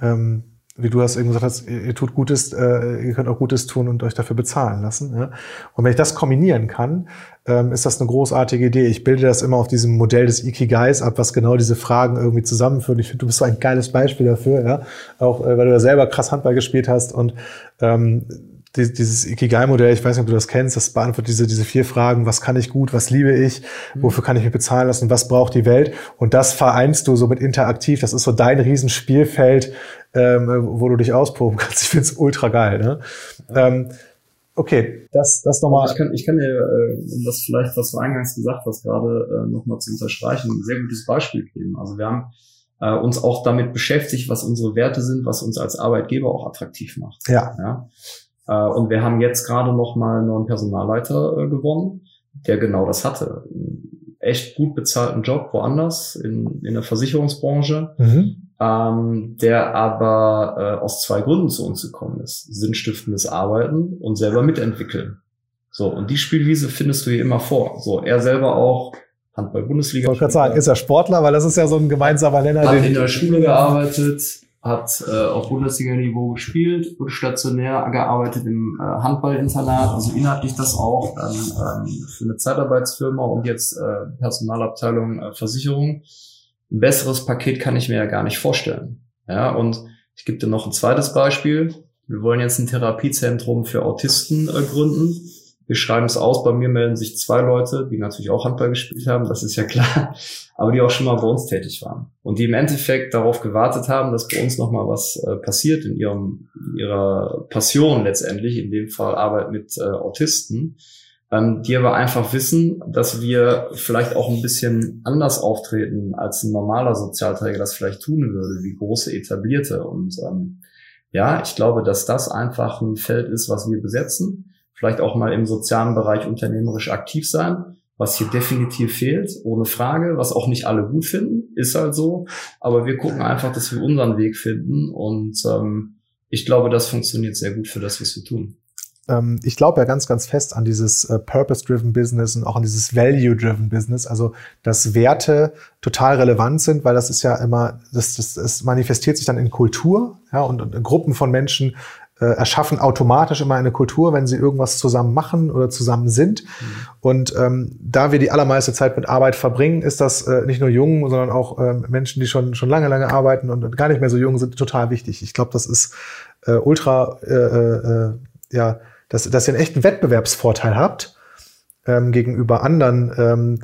ähm, wie du das eben gesagt hast, ihr, tut Gutes, äh, ihr könnt auch Gutes tun und euch dafür bezahlen lassen. Ja? Und wenn ich das kombinieren kann, ähm, ist das eine großartige Idee. Ich bilde das immer auf diesem Modell des Ikigais ab, was genau diese Fragen irgendwie zusammenführt. Ich finde, du bist so ein geiles Beispiel dafür, ja. Auch äh, weil du ja selber krass Handball gespielt hast und ähm, dieses Ikigai-Modell, ich weiß nicht, ob du das kennst, das beantwortet diese, diese vier Fragen, was kann ich gut, was liebe ich, mhm. wofür kann ich mich bezahlen lassen, was braucht die Welt? Und das vereinst du so mit interaktiv, das ist so dein Riesenspielfeld, ähm, wo du dich ausproben kannst. Ich finde es ultra geil. Ne? Ähm, okay, das, das nochmal. Ich kann, ich kann dir, äh, um das vielleicht, was du eingangs gesagt hast, gerade äh, nochmal zu unterstreichen, ein sehr gutes Beispiel geben. Also wir haben äh, uns auch damit beschäftigt, was unsere Werte sind, was uns als Arbeitgeber auch attraktiv macht. Ja. ja? Äh, und wir haben jetzt gerade noch mal einen neuen Personalleiter äh, gewonnen, der genau das hatte. Einen echt gut bezahlten Job woanders in, in der Versicherungsbranche, mhm. ähm, der aber äh, aus zwei Gründen zu uns gekommen ist. Sinnstiftendes Arbeiten und selber mitentwickeln. So, und die Spielwiese findest du hier immer vor. So, er selber auch Handball-Bundesliga. Ich wollte gerade sagen, ist er Sportler, weil das ist ja so ein gemeinsamer Nenner. Hat in der Schule gearbeitet, hat äh, auf Bundesliga-Niveau gespielt, wurde stationär gearbeitet im äh, Handballinternat, also inhaltlich das auch, dann ähm, für eine Zeitarbeitsfirma und jetzt äh, Personalabteilung äh, Versicherung. Ein besseres Paket kann ich mir ja gar nicht vorstellen. Ja, und ich gebe dir noch ein zweites Beispiel. Wir wollen jetzt ein Therapiezentrum für Autisten äh, gründen. Wir schreiben es aus, bei mir melden sich zwei Leute, die natürlich auch Handball gespielt haben, das ist ja klar, aber die auch schon mal bei uns tätig waren. Und die im Endeffekt darauf gewartet haben, dass bei uns nochmal was äh, passiert in ihrem, in ihrer Passion letztendlich, in dem Fall Arbeit mit äh, Autisten, ähm, die aber einfach wissen, dass wir vielleicht auch ein bisschen anders auftreten, als ein normaler Sozialträger das vielleicht tun würde, wie große etablierte. Und ähm, ja, ich glaube, dass das einfach ein Feld ist, was wir besetzen vielleicht auch mal im sozialen Bereich unternehmerisch aktiv sein, was hier definitiv fehlt, ohne Frage, was auch nicht alle gut finden, ist halt so. Aber wir gucken einfach, dass wir unseren Weg finden und ähm, ich glaube, das funktioniert sehr gut für das, was wir tun ähm, ich glaube ja ganz, ganz fest an dieses äh, Purpose-Driven Business und auch an dieses Value-Driven Business, also dass Werte total relevant sind, weil das ist ja immer, das, das, das manifestiert sich dann in Kultur, ja, und, und Gruppen von Menschen erschaffen automatisch immer eine Kultur, wenn sie irgendwas zusammen machen oder zusammen sind. Mhm. Und ähm, da wir die allermeiste Zeit mit Arbeit verbringen, ist das äh, nicht nur jungen, sondern auch äh, Menschen, die schon schon lange, lange arbeiten und gar nicht mehr so jung sind, total wichtig. Ich glaube, das ist äh, ultra, äh, äh, ja, dass, dass ihr einen echten Wettbewerbsvorteil habt ähm, gegenüber anderen. Ähm,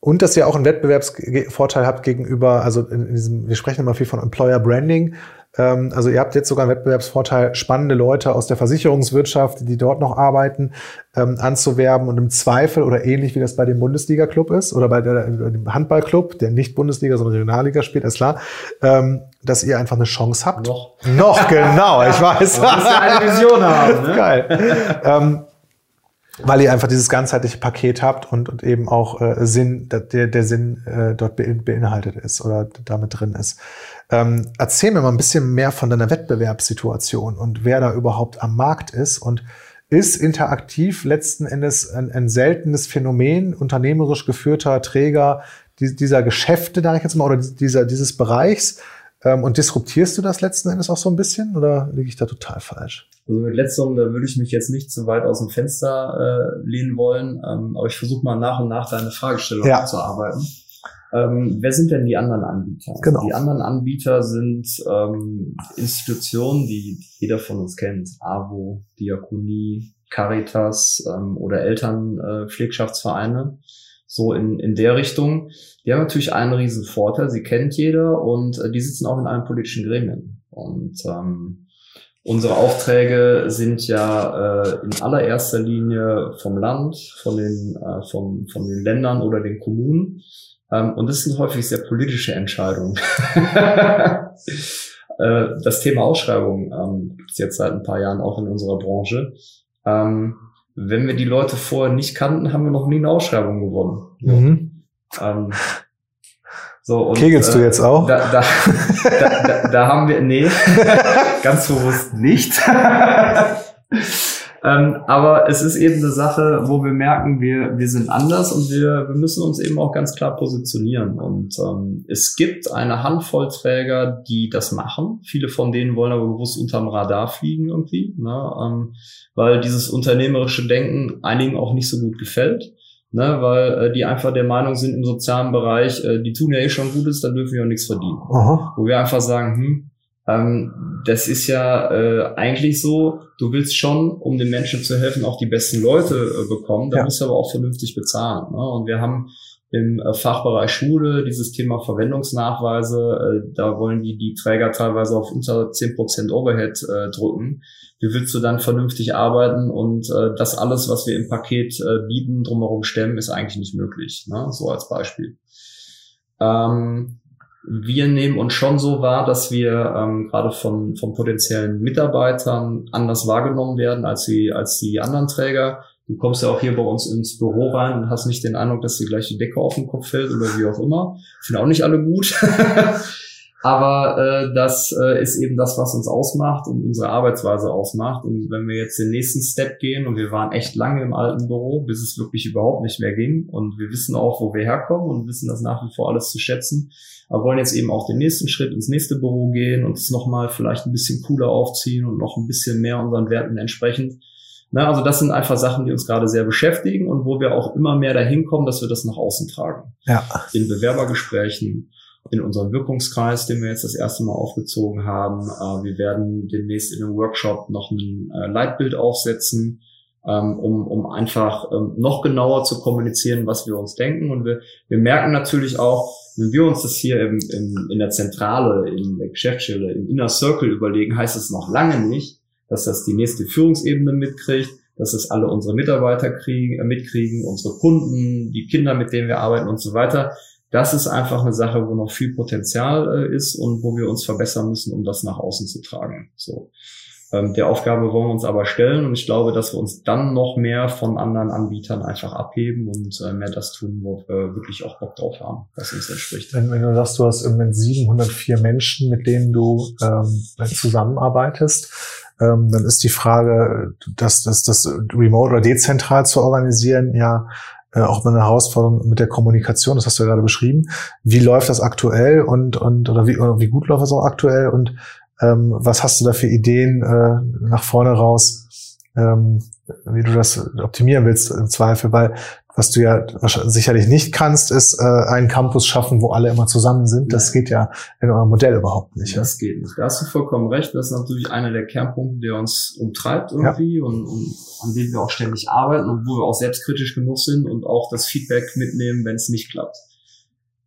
und dass ihr auch einen Wettbewerbsvorteil habt gegenüber, also in, in diesem, wir sprechen immer viel von Employer Branding, also ihr habt jetzt sogar einen Wettbewerbsvorteil, spannende Leute aus der Versicherungswirtschaft, die dort noch arbeiten, ähm, anzuwerben und im Zweifel oder ähnlich wie das bei dem Bundesliga-Club ist oder bei der, dem Handballclub, der nicht Bundesliga, sondern Regionalliga spielt, ist klar, ähm, dass ihr einfach eine Chance habt. Noch. Noch, genau, ich weiß. Muss ja eine Vision haben. Ne? Geil. Weil ihr einfach dieses ganzheitliche Paket habt und, und eben auch äh, Sinn, der, der Sinn äh, dort beinhaltet ist oder damit drin ist. Ähm, erzähl mir mal ein bisschen mehr von deiner Wettbewerbssituation und wer da überhaupt am Markt ist und ist interaktiv letzten Endes ein, ein seltenes Phänomen, unternehmerisch geführter Träger dieser Geschäfte, da ich jetzt mal, oder dieser, dieses Bereichs. Ähm, und disruptierst du das letzten Endes auch so ein bisschen oder liege ich da total falsch? Also mit letzterem, da würde ich mich jetzt nicht zu weit aus dem Fenster äh, lehnen wollen, ähm, aber ich versuche mal nach und nach deine Fragestellung ja. zu arbeiten. Ähm, wer sind denn die anderen Anbieter? Genau. Die anderen Anbieter sind ähm, Institutionen, die jeder von uns kennt. AWO, Diakonie, Caritas ähm, oder Elternpflegschaftsvereine. Äh, so in, in der Richtung. Die haben natürlich einen riesen Vorteil, sie kennt jeder und äh, die sitzen auch in allen politischen Gremien. Und ähm, unsere Aufträge sind ja äh, in allererster Linie vom Land, von den, äh, vom, von den Ländern oder den Kommunen. Ähm, und das sind häufig sehr politische Entscheidungen. äh, das Thema Ausschreibung ähm, gibt es jetzt seit ein paar Jahren auch in unserer Branche. Ähm, wenn wir die Leute vorher nicht kannten, haben wir noch nie eine Ausschreibung gewonnen. Mhm. Ähm, so, und, Kegelst du äh, jetzt auch? Da, da, da, da, da haben wir, nee, ganz bewusst nicht. Ähm, aber es ist eben eine Sache, wo wir merken, wir, wir sind anders und wir, wir müssen uns eben auch ganz klar positionieren. Und ähm, es gibt eine Handvoll Träger, die das machen. Viele von denen wollen aber bewusst unterm Radar fliegen irgendwie, ne? ähm, weil dieses unternehmerische Denken einigen auch nicht so gut gefällt. Ne, weil äh, die einfach der Meinung sind im sozialen Bereich, äh, die tun ja eh schon Gutes, dann dürfen wir auch nichts verdienen. Aha. Wo wir einfach sagen, hm, ähm, das ist ja äh, eigentlich so, du willst schon, um den Menschen zu helfen, auch die besten Leute äh, bekommen, da ja. musst du aber auch vernünftig bezahlen. Ne? Und wir haben im äh, Fachbereich Schule dieses Thema Verwendungsnachweise, äh, da wollen die, die Träger teilweise auf unter zehn Prozent Overhead äh, drücken. Wie willst du dann vernünftig arbeiten und äh, das alles, was wir im Paket bieten, drumherum stemmen, ist eigentlich nicht möglich. Ne? So als Beispiel. Ähm, wir nehmen uns schon so wahr, dass wir ähm, gerade von, von potenziellen Mitarbeitern anders wahrgenommen werden als die, als die anderen Träger. Du kommst ja auch hier bei uns ins Büro rein und hast nicht den Eindruck, dass die gleiche Decke auf den Kopf fällt oder wie auch immer. Finde auch nicht alle gut. Aber äh, das äh, ist eben das, was uns ausmacht und unsere Arbeitsweise ausmacht. Und wenn wir jetzt den nächsten Step gehen und wir waren echt lange im alten Büro, bis es wirklich überhaupt nicht mehr ging und wir wissen auch, wo wir herkommen und wissen das nach wie vor alles zu schätzen, aber wollen jetzt eben auch den nächsten Schritt ins nächste Büro gehen und es nochmal vielleicht ein bisschen cooler aufziehen und noch ein bisschen mehr unseren Werten entsprechend. Na, also das sind einfach Sachen, die uns gerade sehr beschäftigen und wo wir auch immer mehr dahin kommen, dass wir das nach außen tragen. Ja. In Bewerbergesprächen in unserem Wirkungskreis, den wir jetzt das erste Mal aufgezogen haben. Äh, wir werden demnächst in einem Workshop noch ein äh, Leitbild aufsetzen, ähm, um, um einfach ähm, noch genauer zu kommunizieren, was wir uns denken. Und wir, wir merken natürlich auch, wenn wir uns das hier im, im, in der Zentrale, in der Geschäftsstelle, im Inner Circle überlegen, heißt es noch lange nicht, dass das die nächste Führungsebene mitkriegt, dass es alle unsere Mitarbeiter kriegen, äh, mitkriegen, unsere Kunden, die Kinder, mit denen wir arbeiten und so weiter. Das ist einfach eine Sache, wo noch viel Potenzial äh, ist und wo wir uns verbessern müssen, um das nach außen zu tragen. So. Ähm, der Aufgabe wollen wir uns aber stellen und ich glaube, dass wir uns dann noch mehr von anderen Anbietern einfach abheben und äh, mehr das tun, wo wir wirklich auch Bock drauf haben, was uns entspricht. Wenn, wenn du sagst, du hast im Moment 704 Menschen, mit denen du ähm, zusammenarbeitest, ähm, dann ist die Frage, dass das, das remote oder dezentral zu organisieren, ja äh, auch eine Herausforderung mit der Kommunikation, das hast du ja gerade beschrieben. Wie läuft das aktuell und, und oder wie, oder wie gut läuft das auch aktuell und ähm, was hast du da für Ideen äh, nach vorne raus, ähm, wie du das optimieren willst im Zweifel? Weil was du ja sicherlich nicht kannst, ist äh, einen Campus schaffen, wo alle immer zusammen sind. Das geht ja in eurem Modell überhaupt nicht. Das ja? geht nicht. Da hast du vollkommen recht. Das ist natürlich einer der Kernpunkte, der uns umtreibt irgendwie ja. und, und an dem wir auch ständig arbeiten und wo wir auch selbstkritisch genug sind und auch das Feedback mitnehmen, wenn es nicht klappt.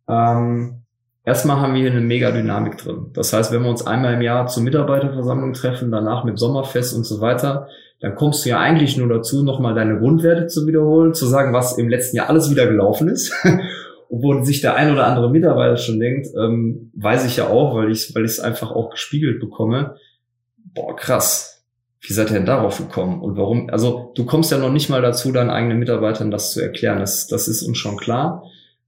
Ähm, Erstmal haben wir hier eine mega Dynamik drin. Das heißt, wenn wir uns einmal im Jahr zur Mitarbeiterversammlung treffen, danach mit Sommerfest und so weiter, dann kommst du ja eigentlich nur dazu, nochmal deine Grundwerte zu wiederholen, zu sagen, was im letzten Jahr alles wieder gelaufen ist. Obwohl sich der ein oder andere Mitarbeiter schon denkt, ähm, weiß ich ja auch, weil ich weil ich es einfach auch gespiegelt bekomme. Boah, krass. Wie seid ihr denn darauf gekommen? Und warum? Also du kommst ja noch nicht mal dazu, deinen eigenen Mitarbeitern das zu erklären. Das, das ist uns schon klar.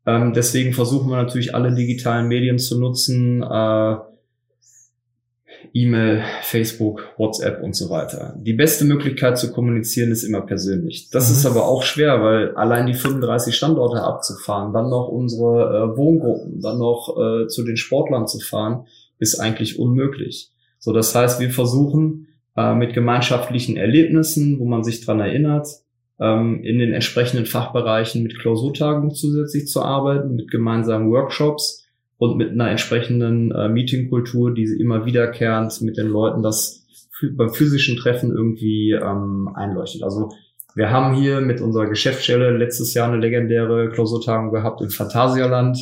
Ähm, deswegen versuchen wir natürlich alle digitalen Medien zu nutzen. Äh, E-Mail, Facebook, WhatsApp und so weiter. Die beste Möglichkeit zu kommunizieren ist immer persönlich. Das mhm. ist aber auch schwer, weil allein die 35 Standorte abzufahren, dann noch unsere äh, Wohngruppen, dann noch äh, zu den Sportlern zu fahren, ist eigentlich unmöglich. So, das heißt, wir versuchen äh, mit gemeinschaftlichen Erlebnissen, wo man sich dran erinnert, ähm, in den entsprechenden Fachbereichen mit Klausurtagungen zusätzlich zu arbeiten, mit gemeinsamen Workshops und mit einer entsprechenden äh, Meetingkultur, die immer wiederkehrend mit den Leuten das beim physischen Treffen irgendwie ähm, einleuchtet. Also wir haben hier mit unserer Geschäftsstelle letztes Jahr eine legendäre Klausurtagung gehabt im Phantasialand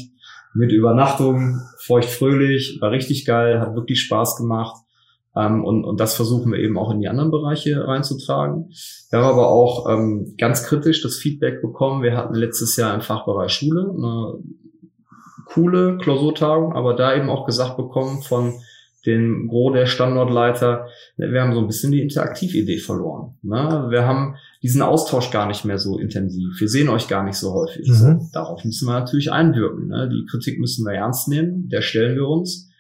mit Übernachtung, feucht-fröhlich, war richtig geil, hat wirklich Spaß gemacht. Ähm, und, und das versuchen wir eben auch in die anderen Bereiche reinzutragen. Wir haben aber auch ähm, ganz kritisch das Feedback bekommen. Wir hatten letztes Jahr im Fachbereich Schule eine coole Klausurtagung, aber da eben auch gesagt bekommen von den Gros der Standortleiter, wir haben so ein bisschen die Interaktividee verloren. Ne? Wir haben diesen Austausch gar nicht mehr so intensiv. Wir sehen euch gar nicht so häufig. Mhm. Darauf müssen wir natürlich einwirken. Ne? Die Kritik müssen wir ernst nehmen, der stellen wir uns.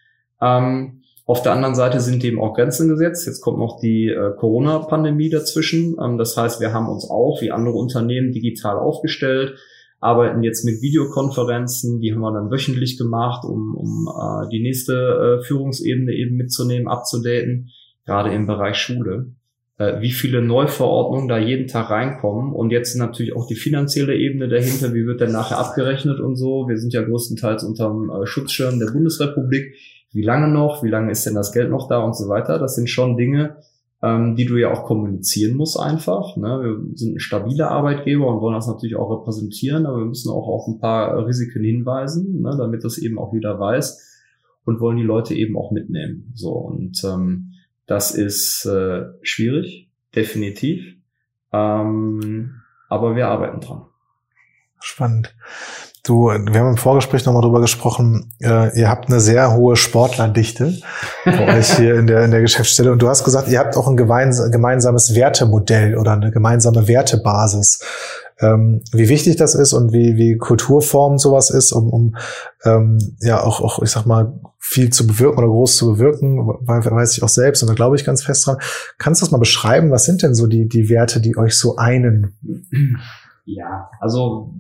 Ähm, auf der anderen Seite sind eben auch Grenzen gesetzt. Jetzt kommt noch die äh, Corona-Pandemie dazwischen. Ähm, das heißt, wir haben uns auch wie andere Unternehmen digital aufgestellt, arbeiten jetzt mit Videokonferenzen, die haben wir dann wöchentlich gemacht, um, um äh, die nächste äh, Führungsebene eben mitzunehmen, abzudaten, gerade im Bereich Schule. Äh, wie viele Neuverordnungen da jeden Tag reinkommen und jetzt natürlich auch die finanzielle Ebene dahinter, wie wird denn nachher abgerechnet und so. Wir sind ja größtenteils unter dem äh, Schutzschirm der Bundesrepublik wie lange noch, wie lange ist denn das Geld noch da und so weiter. Das sind schon Dinge, ähm, die du ja auch kommunizieren musst einfach. Ne? Wir sind ein stabiler Arbeitgeber und wollen das natürlich auch repräsentieren, aber wir müssen auch auf ein paar Risiken hinweisen, ne? damit das eben auch jeder weiß und wollen die Leute eben auch mitnehmen. So und ähm, das ist äh, schwierig, definitiv, ähm, aber wir arbeiten dran. Spannend. Du, wir haben im Vorgespräch nochmal drüber gesprochen, äh, ihr habt eine sehr hohe Sportlerdichte bei euch hier in der, in der Geschäftsstelle und du hast gesagt, ihr habt auch ein gemeinsames Wertemodell oder eine gemeinsame Wertebasis. Ähm, wie wichtig das ist und wie, wie Kulturform sowas ist, um, um ähm, ja auch, auch, ich sag mal, viel zu bewirken oder groß zu bewirken, weiß ich auch selbst und da glaube ich ganz fest dran. Kannst du das mal beschreiben? Was sind denn so die, die Werte, die euch so einen? Ja, also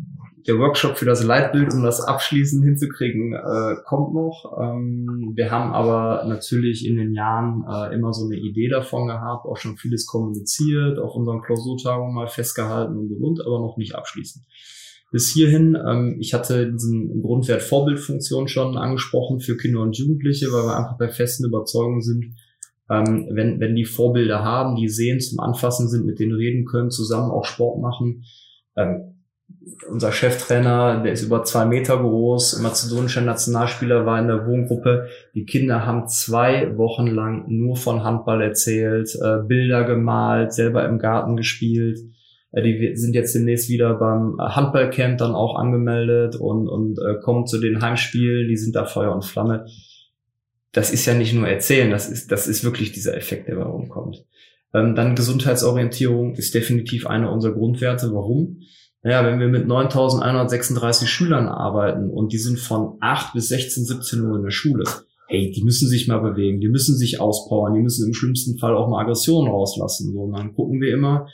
der Workshop für das Leitbild, um das abschließend hinzukriegen, äh, kommt noch. Ähm, wir haben aber natürlich in den Jahren äh, immer so eine Idee davon gehabt, auch schon vieles kommuniziert, auf unseren Klausurtagungen mal festgehalten und und und, aber noch nicht abschließend. bis hierhin. Ähm, ich hatte diesen Grundwert Vorbildfunktion schon angesprochen für Kinder und Jugendliche, weil wir einfach der festen Überzeugung sind, ähm, wenn, wenn die Vorbilder haben, die sehen, zum Anfassen sind, mit denen reden können, zusammen auch Sport machen. Ähm, unser Cheftrainer, der ist über zwei Meter groß, mazedonischer Nationalspieler, war in der Wohngruppe. Die Kinder haben zwei Wochen lang nur von Handball erzählt, äh, Bilder gemalt, selber im Garten gespielt. Äh, die sind jetzt demnächst wieder beim Handballcamp dann auch angemeldet und, und äh, kommen zu den Heimspielen. Die sind da Feuer und Flamme. Das ist ja nicht nur erzählen, das ist, das ist wirklich dieser Effekt, der bei rumkommt. Ähm, dann Gesundheitsorientierung ist definitiv einer unserer Grundwerte. Warum? Naja, wenn wir mit 9.136 Schülern arbeiten und die sind von 8 bis 16, 17 Uhr in der Schule, hey, die müssen sich mal bewegen, die müssen sich auspowern, die müssen im schlimmsten Fall auch mal Aggressionen rauslassen. So, und dann gucken wir immer,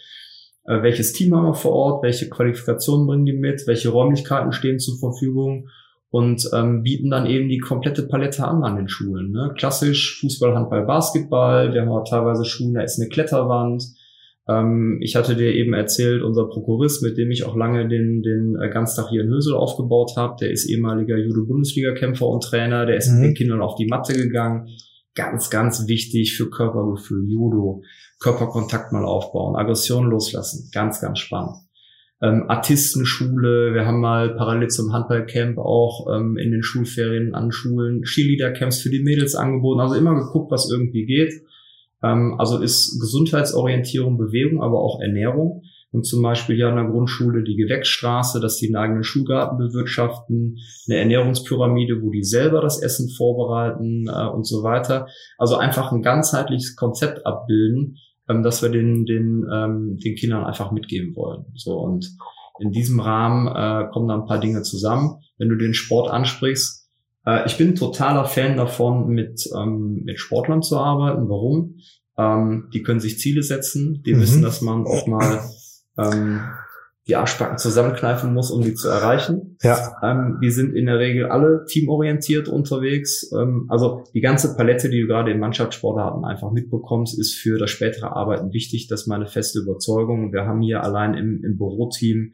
äh, welches Team haben wir vor Ort, welche Qualifikationen bringen die mit, welche Räumlichkeiten stehen zur Verfügung und ähm, bieten dann eben die komplette Palette an an den Schulen. Ne? Klassisch Fußball, Handball, Basketball, wir haben auch teilweise Schulen, da ist eine Kletterwand, ähm, ich hatte dir eben erzählt, unser Prokurist, mit dem ich auch lange den, den äh, Ganztag hier in Hösel aufgebaut habe, der ist ehemaliger Judo-Bundesliga-Kämpfer und Trainer, der ist mhm. mit den Kindern auf die Matte gegangen. Ganz, ganz wichtig für Körpergefühl, Judo, Körperkontakt mal aufbauen, Aggression loslassen. Ganz, ganz spannend. Ähm, Artistenschule, wir haben mal parallel zum Handballcamp auch ähm, in den Schulferien an Schulen Cheerleader-Camps für die Mädels angeboten. Also immer geguckt, was irgendwie geht. Ähm, also ist Gesundheitsorientierung Bewegung, aber auch Ernährung. Und zum Beispiel hier an der Grundschule die Gewächsstraße, dass die einen eigenen Schulgarten bewirtschaften, eine Ernährungspyramide, wo die selber das Essen vorbereiten äh, und so weiter. Also einfach ein ganzheitliches Konzept abbilden, ähm, dass wir den, den, ähm, den Kindern einfach mitgeben wollen. So und in diesem Rahmen äh, kommen da ein paar Dinge zusammen. Wenn du den Sport ansprichst, äh, ich bin totaler Fan davon, mit, ähm, mit Sportlern zu arbeiten. Warum? Ähm, die können sich Ziele setzen, die mhm. wissen, dass man auch mal ähm, die Arschbacken zusammenkneifen muss, um die zu erreichen. Ja. Ähm, die sind in der Regel alle teamorientiert unterwegs. Ähm, also die ganze Palette, die du gerade in Mannschaftssportarten einfach mitbekommst, ist für das spätere Arbeiten wichtig. Das ist meine feste Überzeugung. Wir haben hier allein im, im Büroteam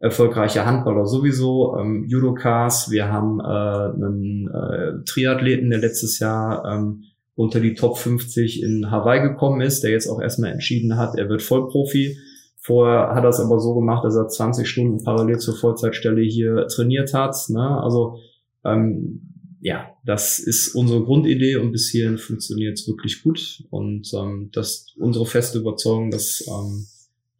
erfolgreiche Handballer sowieso, ähm, Judokas, wir haben äh, einen äh, Triathleten, der letztes Jahr ähm, unter die Top 50 in Hawaii gekommen ist, der jetzt auch erstmal entschieden hat, er wird Vollprofi. Vorher hat er es aber so gemacht, dass er 20 Stunden parallel zur Vollzeitstelle hier trainiert hat. Ne? Also ähm, ja, das ist unsere Grundidee und bis hierhin funktioniert es wirklich gut. Und ähm, das unsere feste Überzeugung, dass ähm,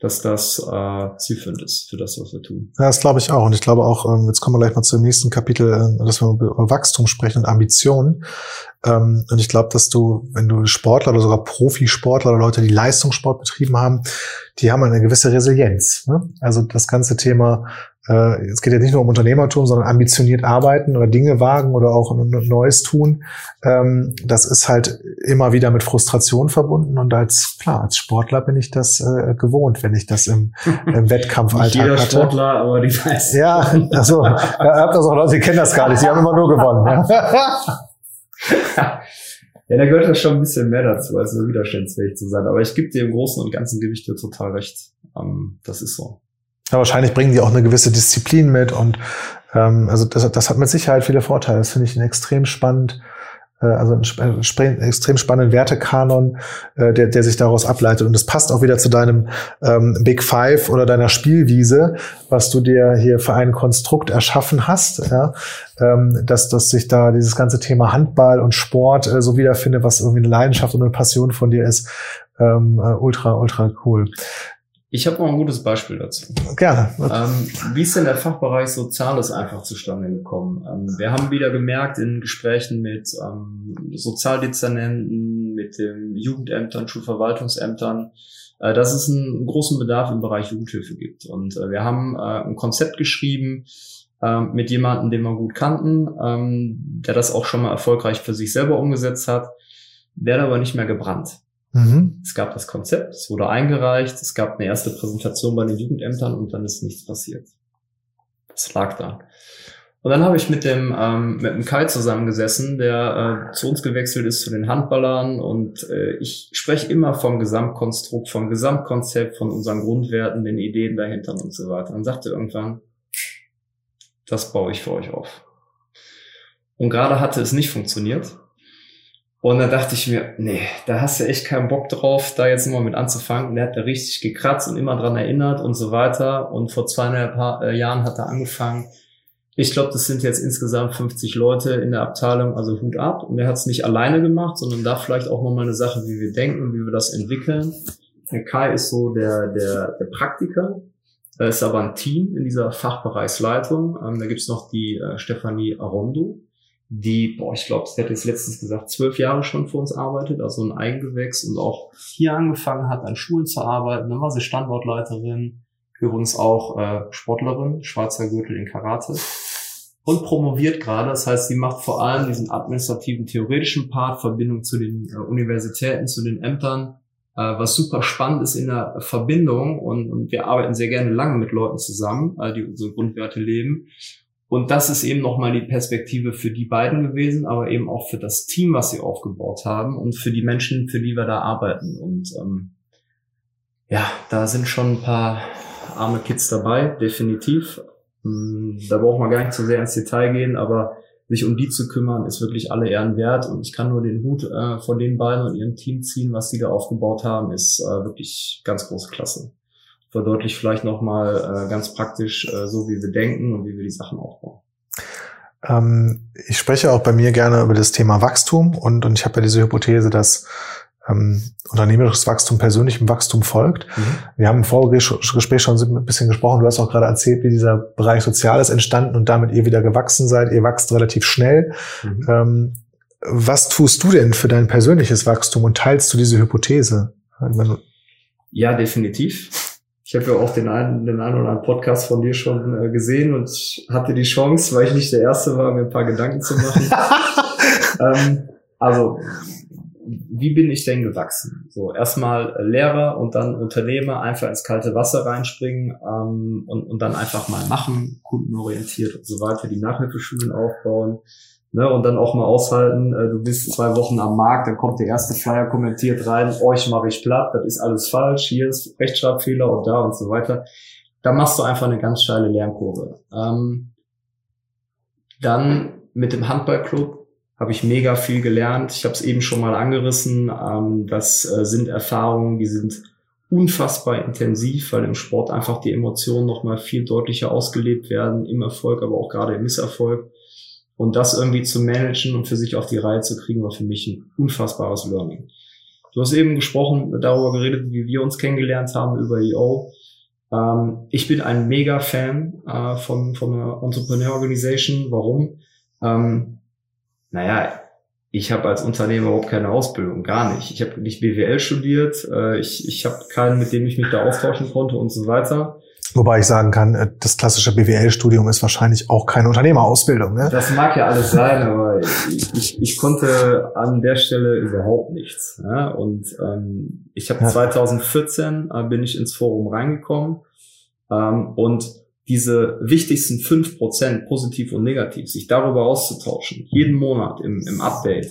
dass das äh, zielführend ist für das, was wir tun. Ja, das glaube ich auch. Und ich glaube auch, ähm, jetzt kommen wir gleich mal zum nächsten Kapitel, äh, dass wir über Wachstum sprechen und Ambitionen. Ähm, und ich glaube, dass du, wenn du Sportler oder sogar Profisportler oder Leute, die Leistungssport betrieben haben, die haben eine gewisse Resilienz. Ne? Also das ganze Thema äh, es geht ja nicht nur um Unternehmertum, sondern ambitioniert arbeiten oder Dinge wagen oder auch Neues tun. Ähm, das ist halt immer wieder mit Frustration verbunden und als klar als Sportler bin ich das äh, gewohnt, wenn ich das im, im Wettkampfalltag jeder hatte. Sportler, aber die meisten. Ja, also ihr habt das auch Leute, die kennen das gar nicht, die haben immer nur gewonnen. Ja. Ja, da gehört ja schon ein bisschen mehr dazu, als nur widerstandsfähig zu sein. Aber ich gebe dir im Großen und Ganzen gebe ich dir total recht. Ähm, das ist so. Ja, wahrscheinlich bringen die auch eine gewisse Disziplin mit und ähm, also das, das hat mit Sicherheit viele Vorteile. Das finde ich extrem spannend, äh, also einen äh, extrem spannenden Wertekanon, äh, der, der sich daraus ableitet. Und das passt auch wieder zu deinem ähm, Big Five oder deiner Spielwiese, was du dir hier für ein Konstrukt erschaffen hast, ja, ähm, dass, dass sich da dieses ganze Thema Handball und Sport äh, so wiederfindet, was irgendwie eine Leidenschaft und eine Passion von dir ist. Ähm, äh, ultra, ultra cool. Ich habe noch ein gutes Beispiel dazu. Gerne. Ähm, wie ist denn der Fachbereich Soziales einfach zustande gekommen? Ähm, wir haben wieder gemerkt in Gesprächen mit ähm, Sozialdezernenten, mit den Jugendämtern, Schulverwaltungsämtern, äh, dass es einen großen Bedarf im Bereich Jugendhilfe gibt. Und äh, wir haben äh, ein Konzept geschrieben äh, mit jemandem, den wir gut kannten, ähm, der das auch schon mal erfolgreich für sich selber umgesetzt hat, der aber nicht mehr gebrannt. Mhm. Es gab das Konzept, es wurde eingereicht, es gab eine erste Präsentation bei den Jugendämtern und dann ist nichts passiert. Das lag da. Und dann habe ich mit dem ähm, mit dem Kai zusammengesessen, der äh, zu uns gewechselt ist zu den Handballern und äh, ich spreche immer vom Gesamtkonstrukt, vom Gesamtkonzept, von unseren Grundwerten, den Ideen dahinter und so weiter. Und sagte irgendwann, das baue ich für euch auf. Und gerade hatte es nicht funktioniert. Und dann dachte ich mir, nee, da hast du echt keinen Bock drauf, da jetzt immer mit anzufangen. Und der hat da richtig gekratzt und immer dran erinnert und so weiter. Und vor zweieinhalb äh, Jahren hat er angefangen. Ich glaube, das sind jetzt insgesamt 50 Leute in der Abteilung, also Hut ab. Und er hat es nicht alleine gemacht, sondern da vielleicht auch nochmal eine Sache, wie wir denken, wie wir das entwickeln. Der Kai ist so der, der, der Praktiker. Er ist aber ein Team in dieser Fachbereichsleitung. Ähm, da gibt's noch die äh, Stefanie Arondo, die, boah, ich glaube, sie hat jetzt letztens gesagt, zwölf Jahre schon für uns arbeitet, also ein Eigengewächs und auch hier angefangen hat, an Schulen zu arbeiten. Dann war sie Standortleiterin, übrigens auch äh, Sportlerin, schwarzer Gürtel in Karate und promoviert gerade. Das heißt, sie macht vor allem diesen administrativen, theoretischen Part, Verbindung zu den äh, Universitäten, zu den Ämtern, äh, was super spannend ist in der Verbindung. Und, und wir arbeiten sehr gerne lange mit Leuten zusammen, äh, die unsere Grundwerte leben. Und das ist eben nochmal die Perspektive für die beiden gewesen, aber eben auch für das Team, was sie aufgebaut haben und für die Menschen, für die wir da arbeiten. Und ähm, ja, da sind schon ein paar arme Kids dabei, definitiv. Hm, da braucht man gar nicht zu sehr ins Detail gehen, aber sich um die zu kümmern, ist wirklich alle Ehren wert. Und ich kann nur den Hut äh, von den beiden und ihrem Team ziehen, was sie da aufgebaut haben, ist äh, wirklich ganz große Klasse verdeutlicht vielleicht nochmal äh, ganz praktisch, äh, so wie wir denken und wie wir die Sachen aufbauen. Ähm, ich spreche auch bei mir gerne über das Thema Wachstum und, und ich habe ja diese Hypothese, dass ähm, unternehmerisches Wachstum persönlichem Wachstum folgt. Mhm. Wir haben im Vorgespräch schon ein bisschen gesprochen. Du hast auch gerade erzählt, wie dieser Bereich Soziales entstanden und damit ihr wieder gewachsen seid. Ihr wächst relativ schnell. Mhm. Ähm, was tust du denn für dein persönliches Wachstum und teilst du diese Hypothese? Ja, definitiv. Ich habe ja auch den einen, den einen oder anderen Podcast von dir schon äh, gesehen und hatte die Chance, weil ich nicht der Erste war, mir ein paar Gedanken zu machen. ähm, also, wie bin ich denn gewachsen? So, erstmal Lehrer und dann Unternehmer, einfach ins kalte Wasser reinspringen ähm, und, und dann einfach mal machen, kundenorientiert und so weiter, die Nachhilfeschulen aufbauen Ne, und dann auch mal aushalten, äh, du bist zwei Wochen am Markt, dann kommt der erste Flyer kommentiert rein, euch mache ich platt, das ist alles falsch, hier ist Rechtschreibfehler und da und so weiter. Da machst du einfach eine ganz steile Lernkurve. Ähm, dann mit dem Handballclub habe ich mega viel gelernt. Ich habe es eben schon mal angerissen. Ähm, das äh, sind Erfahrungen, die sind unfassbar intensiv, weil im Sport einfach die Emotionen noch mal viel deutlicher ausgelebt werden, im Erfolg, aber auch gerade im Misserfolg. Und das irgendwie zu managen und für sich auf die Reihe zu kriegen, war für mich ein unfassbares Learning. Du hast eben gesprochen, darüber geredet, wie wir uns kennengelernt haben über EO. Ähm, ich bin ein mega Fan äh, von, von einer Entrepreneur Organization. Warum? Ähm, naja, ich habe als Unternehmer überhaupt keine Ausbildung, gar nicht. Ich habe nicht BWL studiert, äh, ich, ich habe keinen, mit dem ich mich da austauschen konnte und so weiter. Wobei ich sagen kann, äh, das klassische BWL-Studium ist wahrscheinlich auch keine Unternehmerausbildung. Ne? Das mag ja alles sein, aber ich, ich, ich konnte an der Stelle überhaupt nichts. Ja? Und ähm, ich habe ja. 2014 äh, bin ich ins Forum reingekommen ähm, und diese wichtigsten fünf Prozent positiv und negativ, sich darüber auszutauschen, jeden Monat im, im Update,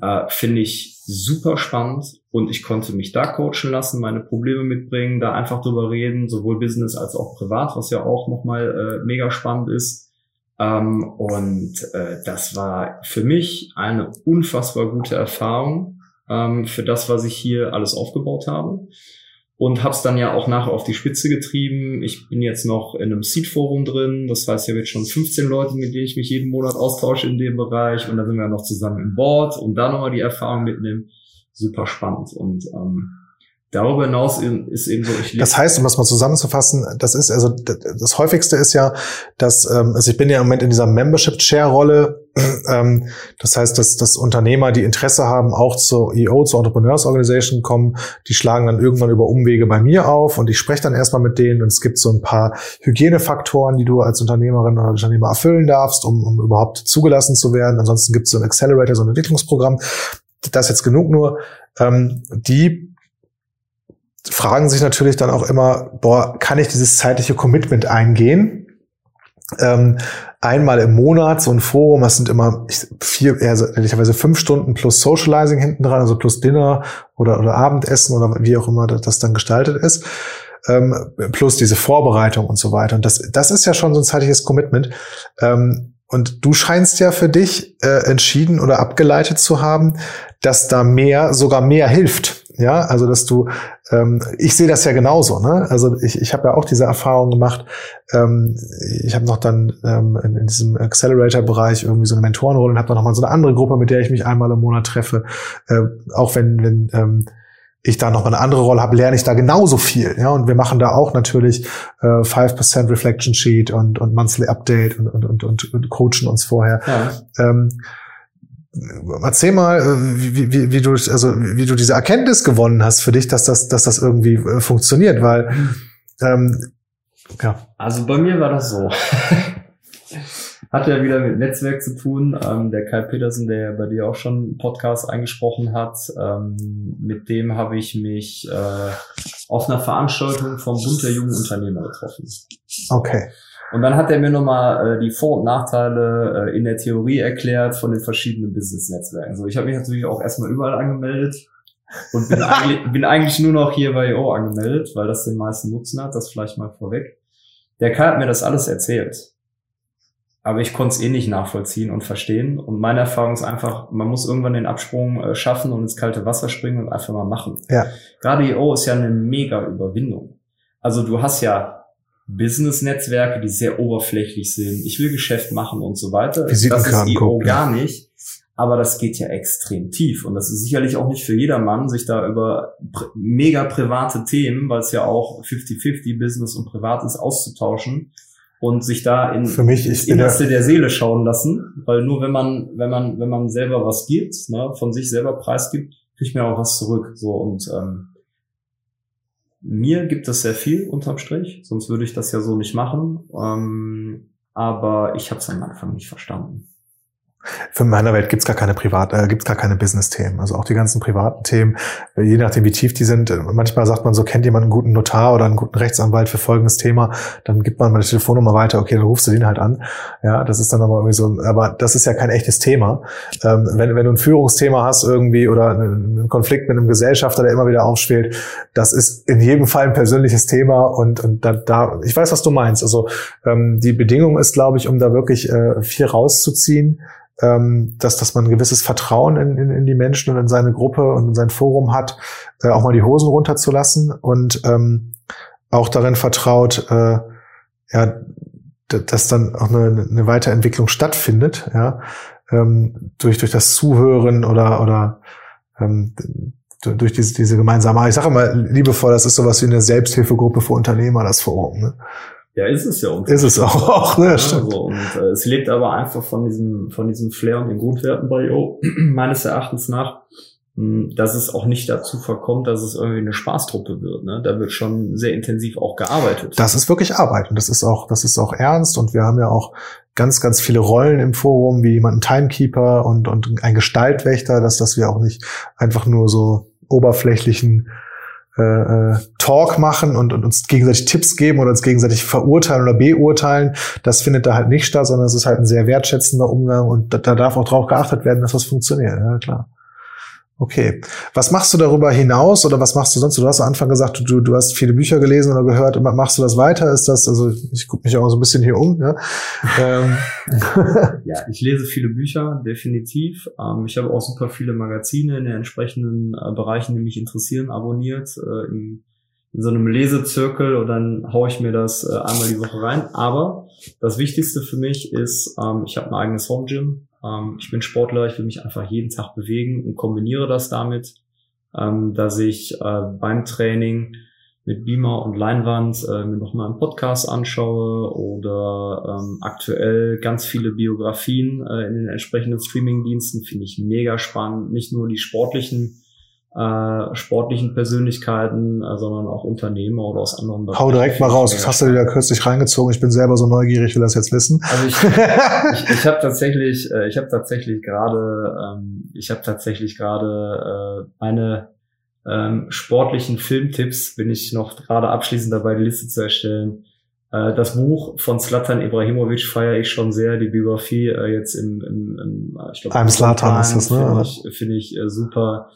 äh, finde ich super spannend und ich konnte mich da coachen lassen, meine Probleme mitbringen, da einfach drüber reden, sowohl Business als auch privat, was ja auch nochmal äh, mega spannend ist. Ähm, und äh, das war für mich eine unfassbar gute Erfahrung ähm, für das, was ich hier alles aufgebaut habe und habe es dann ja auch nachher auf die Spitze getrieben. Ich bin jetzt noch in einem Seed-Forum drin, das heißt, ich habe jetzt schon 15 Leute, mit denen ich mich jeden Monat austausche in dem Bereich und da sind wir noch zusammen im Board und da nochmal die Erfahrung mitnehmen. Super spannend und ähm, Darüber hinaus ist eben so, ich Das heißt, um das mal zusammenzufassen, das ist also das häufigste ist ja, dass ähm, also ich bin ja im Moment in dieser Membership Chair Rolle. Ähm, das heißt, dass, dass Unternehmer, die Interesse haben, auch zur EO, zur Entrepreneurs Organization kommen, die schlagen dann irgendwann über Umwege bei mir auf und ich spreche dann erstmal mit denen und es gibt so ein paar Hygienefaktoren, die du als Unternehmerin oder Unternehmer erfüllen darfst, um, um überhaupt zugelassen zu werden. Ansonsten gibt es so ein Accelerator, so ein Entwicklungsprogramm. Das jetzt genug nur. Ähm, die fragen sich natürlich dann auch immer, boah, kann ich dieses zeitliche Commitment eingehen? Ähm, einmal im Monat so ein Forum, das sind immer vier, also ehrlicherweise fünf Stunden plus Socializing hinten dran, also plus Dinner oder, oder Abendessen oder wie auch immer das dann gestaltet ist. ähm, plus diese Vorbereitung und so weiter. Und das, das ist ja schon so ein zeitliches Commitment. Ähm, und du scheinst ja für dich äh, entschieden oder abgeleitet zu haben, dass da mehr, sogar mehr hilft. Ja, also dass du, ähm, ich sehe das ja genauso. Ne? Also ich, ich habe ja auch diese Erfahrung gemacht. Ähm, ich habe noch dann ähm, in, in diesem Accelerator-Bereich irgendwie so eine Mentorenrolle und habe dann noch mal so eine andere Gruppe, mit der ich mich einmal im Monat treffe. Äh, auch wenn, wenn ähm, ich da noch mal eine andere Rolle habe, lerne ich da genauso viel. Ja, und wir machen da auch natürlich äh, 5% Reflection Sheet und, und Monthly Update und, und, und, und coachen uns vorher. Ja. Ähm, erzähl mal, äh, wie, wie, wie du also wie du diese Erkenntnis gewonnen hast für dich, dass das dass das irgendwie äh, funktioniert, weil ähm, ja. Also bei mir war das so. Hat ja wieder mit Netzwerk zu tun. Ähm, der Kai Petersen, der bei dir auch schon einen Podcast eingesprochen hat, ähm, mit dem habe ich mich äh, auf einer Veranstaltung vom Bund der jungen Unternehmer getroffen. Okay. Und dann hat er mir nochmal äh, die Vor- und Nachteile äh, in der Theorie erklärt von den verschiedenen Business-Netzwerken. So, ich habe mich natürlich auch erstmal überall angemeldet und bin, eigentlich, bin eigentlich nur noch hier bei EO angemeldet, weil das den meisten Nutzen hat, das vielleicht mal vorweg. Der Kai hat mir das alles erzählt. Aber ich konnte es eh nicht nachvollziehen und verstehen. Und meine Erfahrung ist einfach, man muss irgendwann den Absprung äh, schaffen und ins kalte Wasser springen und einfach mal machen. Ja. Gerade EO ist ja eine mega Überwindung. Also du hast ja Business-Netzwerke, die sehr oberflächlich sind. Ich will Geschäft machen und so weiter. Das ist EO gar nicht. Aber das geht ja extrem tief. Und das ist sicherlich auch nicht für jedermann, sich da über mega private Themen, weil es ja auch 50-50 Business und Privat ist, auszutauschen und sich da in für mich, ins Innerste der Seele schauen lassen. Weil nur wenn man, wenn man, wenn man selber was gibt, ne, von sich selber preisgibt, kriegt man auch was zurück. So und ähm, mir gibt es sehr viel unterm Strich, sonst würde ich das ja so nicht machen. Ähm, aber ich habe es am Anfang nicht verstanden. Für meiner Welt gibt's gar keine Privat, äh, gibt's gar keine Business-Themen. Also auch die ganzen privaten Themen, äh, je nachdem wie tief die sind. Äh, manchmal sagt man so, kennt jemand einen guten Notar oder einen guten Rechtsanwalt für folgendes Thema, dann gibt man die Telefonnummer weiter, okay, dann rufst du den halt an. Ja, das ist dann aber irgendwie so, aber das ist ja kein echtes Thema. Ähm, wenn, wenn du ein Führungsthema hast irgendwie oder einen Konflikt mit einem Gesellschafter, der immer wieder aufschwelt, das ist in jedem Fall ein persönliches Thema und, und da, da ich weiß, was du meinst. Also ähm, die Bedingung ist, glaube ich, um da wirklich äh, viel rauszuziehen, ähm, dass, dass man ein gewisses Vertrauen in, in, in die Menschen und in seine Gruppe und in sein Forum hat, äh, auch mal die Hosen runterzulassen und ähm, auch darin vertraut, äh, ja, dass dann auch eine, eine Weiterentwicklung stattfindet, ja, ähm, durch, durch das Zuhören oder, oder ähm, durch diese, diese gemeinsame, ich sage mal liebevoll, das ist sowas wie eine Selbsthilfegruppe für Unternehmer, das Forum. Ne? Ja, ist es ja. Ist es auch, ne? Ja, stimmt. So. Und äh, es lebt aber einfach von diesem, von diesem Flair und den Grundwerten bei IO, meines Erachtens nach, mh, hm, dass es auch nicht dazu verkommt, dass es irgendwie eine Spaßtruppe wird. Ne? Da wird schon sehr intensiv auch gearbeitet. Das ist wirklich Arbeit und das ist auch, das ist auch ernst und wir haben ja auch ganz, ganz viele Rollen im Forum, wie jemanden Timekeeper und, und ein Gestaltwächter, dass, dass wir auch nicht einfach nur so oberflächlichen äh, äh, Talk machen und, und uns gegenseitig Tipps geben oder uns gegenseitig verurteilen oder beurteilen. Das findet da halt nicht statt, sondern es ist halt ein sehr wertschätzender Umgang und da, da darf auch drauf geachtet werden, dass das funktioniert. Ja, klar. Okay. Was machst du darüber hinaus oder was machst du sonst? Du hast am Anfang gesagt, du, du hast viele Bücher gelesen oder gehört. Machst du das weiter? Ist das, also ich gucke mich auch so ein bisschen hier um. Ja, ähm. ja ich lese viele Bücher, definitiv. Ähm, ich habe auch super viele Magazine in den entsprechenden äh, Bereichen, die mich interessieren, abonniert. Äh, in, in so einem Lesezirkel und dann haue ich mir das äh, einmal die Woche rein. Aber das Wichtigste für mich ist, ähm, ich habe ein eigenes Home Gym ähm, ich bin Sportler, ich will mich einfach jeden Tag bewegen und kombiniere das damit, ähm, dass ich äh, beim Training mit Beamer und Leinwand äh, mir nochmal einen Podcast anschaue oder ähm, aktuell ganz viele Biografien äh, in den entsprechenden Streamingdiensten finde ich mega spannend. Nicht nur die sportlichen äh, sportlichen Persönlichkeiten, äh, sondern auch Unternehmer oder aus anderen Bereichen. Hau direkt mal raus, was hast du dir da kürzlich reingezogen? Ich bin selber so neugierig, will das jetzt wissen. Also ich, ich, ich habe tatsächlich, äh, ich habe tatsächlich gerade, ähm, ich habe tatsächlich gerade äh, meine ähm, sportlichen Filmtipps, bin ich noch gerade abschließend dabei, die Liste zu erstellen. Äh, das Buch von Slatan Ibrahimovic feiere ich schon sehr, die Biografie äh, jetzt im, im, im ich glaube, Slatan ist das, ne? Finde ich, find ich äh, super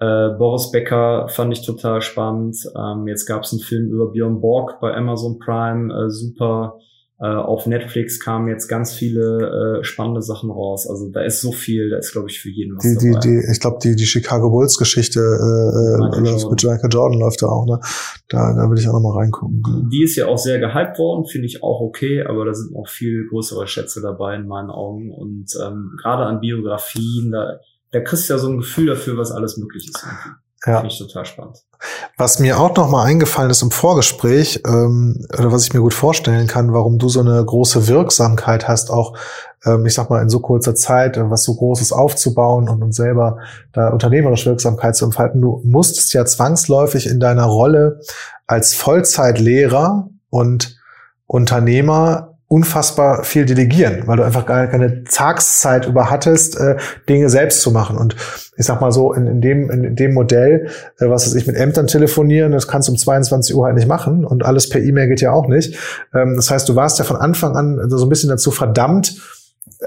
Äh, Boris Becker fand ich total spannend. Ähm, jetzt gab es einen Film über Björn Borg bei Amazon Prime, äh, super. Äh, auf Netflix kamen jetzt ganz viele äh, spannende Sachen raus. Also da ist so viel, da ist, glaube ich, für jeden was die, dabei. Die, die, ich glaube, die, die Chicago Bulls-Geschichte äh, äh mit Michael Jordan läuft da auch. Ne? Da, da will ich auch noch mal reingucken. Die, die ist ja auch sehr gehypt worden, finde ich auch okay, aber da sind noch viel größere Schätze dabei in meinen Augen. Und ähm, gerade an Biografien, da, da kriegst du ja so ein Gefühl dafür, was alles möglich ist. Ja. Finde ich total spannend. Was mir auch noch mal eingefallen ist im Vorgespräch, ähm, oder was ich mir gut vorstellen kann, warum du so eine große Wirksamkeit hast, auch, ähm, ich sag mal, in so kurzer Zeit, äh, was so Großes aufzubauen und, und selber da unternehmerische Wirksamkeit zu entfalten. Du musstest ja zwangsläufig in deiner Rolle als Vollzeitlehrer und Unternehmer unfassbar viel delegieren, weil du einfach gar keine Tagszeit über hattest, äh, Dinge selbst zu machen. Und ich sag mal so, in, in dem, in dem Modell, äh, was weiß ich, mit Ämtern telefonieren, das kannst du um 22 Uhr halt nicht machen und alles per E-Mail geht ja auch nicht. Ähm, das heißt, du warst ja von Anfang an so ein bisschen dazu verdammt,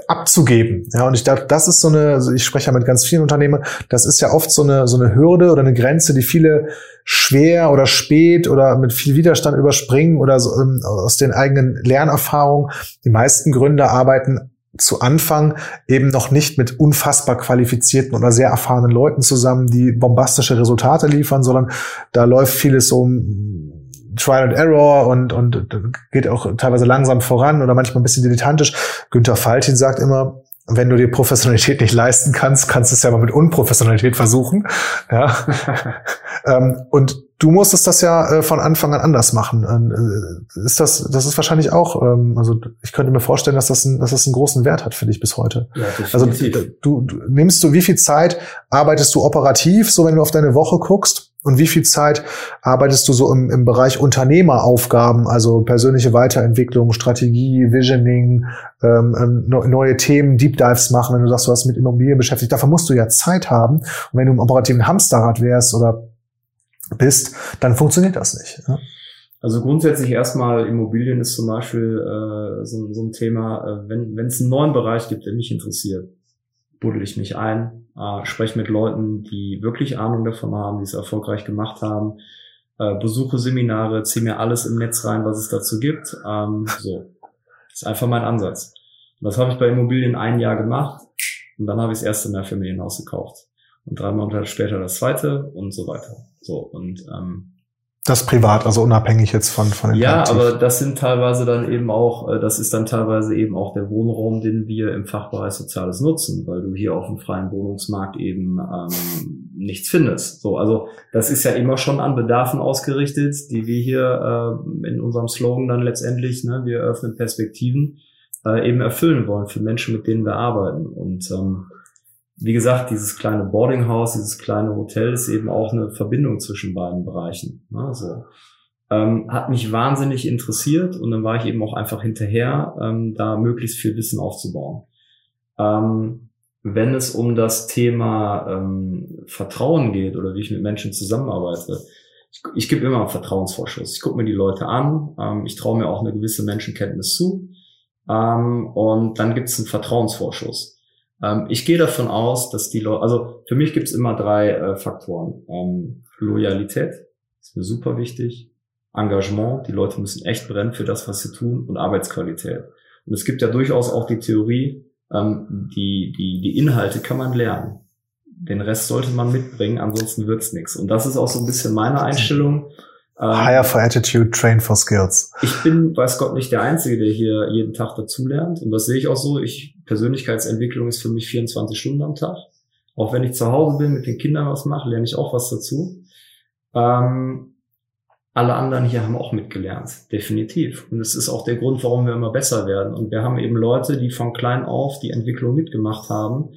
abzugeben. Ja, und ich glaube, das ist so eine, also ich spreche ja mit ganz vielen Unternehmern, das ist ja oft so eine, so eine Hürde oder eine Grenze, die viele schwer oder spät oder mit viel Widerstand überspringen oder so, ähm, aus den eigenen Lernerfahrungen. Die meisten Gründer arbeiten zu Anfang eben noch nicht mit unfassbar qualifizierten oder sehr erfahrenen Leuten zusammen, die bombastische Resultate liefern, sondern da läuft vieles so Trial and Error und, und geht auch teilweise langsam voran oder manchmal ein bisschen dilettantisch. Günther Faltin sagt immer, wenn du dir Professionalität nicht leisten kannst, kannst du es ja mal mit Unprofessionalität versuchen. Ja. ähm, und du musstest das ja äh, von Anfang an anders machen. Äh, ist das, das ist wahrscheinlich auch, ähm, also ich könnte mir vorstellen, dass das, ein, dass das einen großen Wert hat für dich bis heute. Ja, also du, du nimmst du, wie viel Zeit arbeitest du operativ, so wenn du auf deine Woche guckst? Und wie viel Zeit arbeitest du so im, im Bereich Unternehmeraufgaben, also persönliche Weiterentwicklung, Strategie, Visioning, ähm, ähm neue Themen, Deep Dives machen, wenn du sagst, du hast mit Immobilien beschäftigt. Dafür musst du ja Zeit haben. Und wenn du im operativen Hamsterrad wärst oder bist, dann funktioniert das nicht. Ja? Also grundsätzlich erstmal Immobilien ist zum Beispiel äh, so, so ein Thema, äh, wenn wenn es einen neuen Bereich gibt, der mich interessiert, buddel ich mich ein, äh, spreche mit Leuten, die wirklich Ahnung davon haben, die es erfolgreich gemacht haben, äh, besuche Seminare, ziehe mir alles im Netz rein, was es dazu gibt. Ähm, so, das ist einfach mein Ansatz. Und das habe ich bei Immobilien ein Jahr gemacht und dann habe ich das erste Mehrfamilienhaus gekauft und drei Monate später das zweite und so weiter. So und ähm, das privat, also unabhängig jetzt von, von dem Ja, Aktiv. aber das sind teilweise dann eben auch, äh, das ist dann teilweise eben auch der Wohnraum, den wir im Fachbereich Soziales nutzen, weil du hier auf dem freien Wohnungsmarkt eben ähm, nichts findest. So, also das ist ja immer schon an Bedarfen ausgerichtet, die wir hier äh, in unserem Slogan dann letztendlich, ne, wir öffnen Perspektiven, äh, eben erfüllen wollen für Menschen, mit denen wir arbeiten. Und ähm, wie gesagt, dieses kleine Boardinghaus, dieses kleine Hotel ist eben auch eine Verbindung zwischen beiden Bereichen. Also, ähm, hat mich wahnsinnig interessiert und dann war ich eben auch einfach hinterher, ähm, da möglichst viel Wissen aufzubauen. Ähm, wenn es um das Thema ähm, Vertrauen geht oder wie ich mit Menschen zusammenarbeite, ich, ich gebe immer einen Vertrauensvorschuss. Ich gucke mir die Leute an, ähm, ich traue mir auch eine gewisse Menschenkenntnis zu ähm, und dann gibt es einen Vertrauensvorschuss. Ähm, ich gehe davon aus, dass die Leute, also für mich gibt es immer drei äh, Faktoren. Ähm, Loyalität ist mir super wichtig. Engagement, die Leute müssen echt brennen für das, was sie tun und Arbeitsqualität. Und es gibt ja durchaus auch die Theorie, ähm, die, die, die Inhalte kann man lernen. Den Rest sollte man mitbringen, ansonsten wird's nichts. Und das ist auch so ein bisschen meine Einstellung. Ähm, Hire for attitude, train for skills. Ich bin, weiß Gott, nicht der Einzige, der hier jeden Tag dazulernt. Und das sehe ich auch so. Ich, Persönlichkeitsentwicklung ist für mich 24 Stunden am Tag. Auch wenn ich zu Hause bin, mit den Kindern was mache, lerne ich auch was dazu. Ähm, alle anderen hier haben auch mitgelernt, definitiv. Und es ist auch der Grund, warum wir immer besser werden. Und wir haben eben Leute, die von klein auf die Entwicklung mitgemacht haben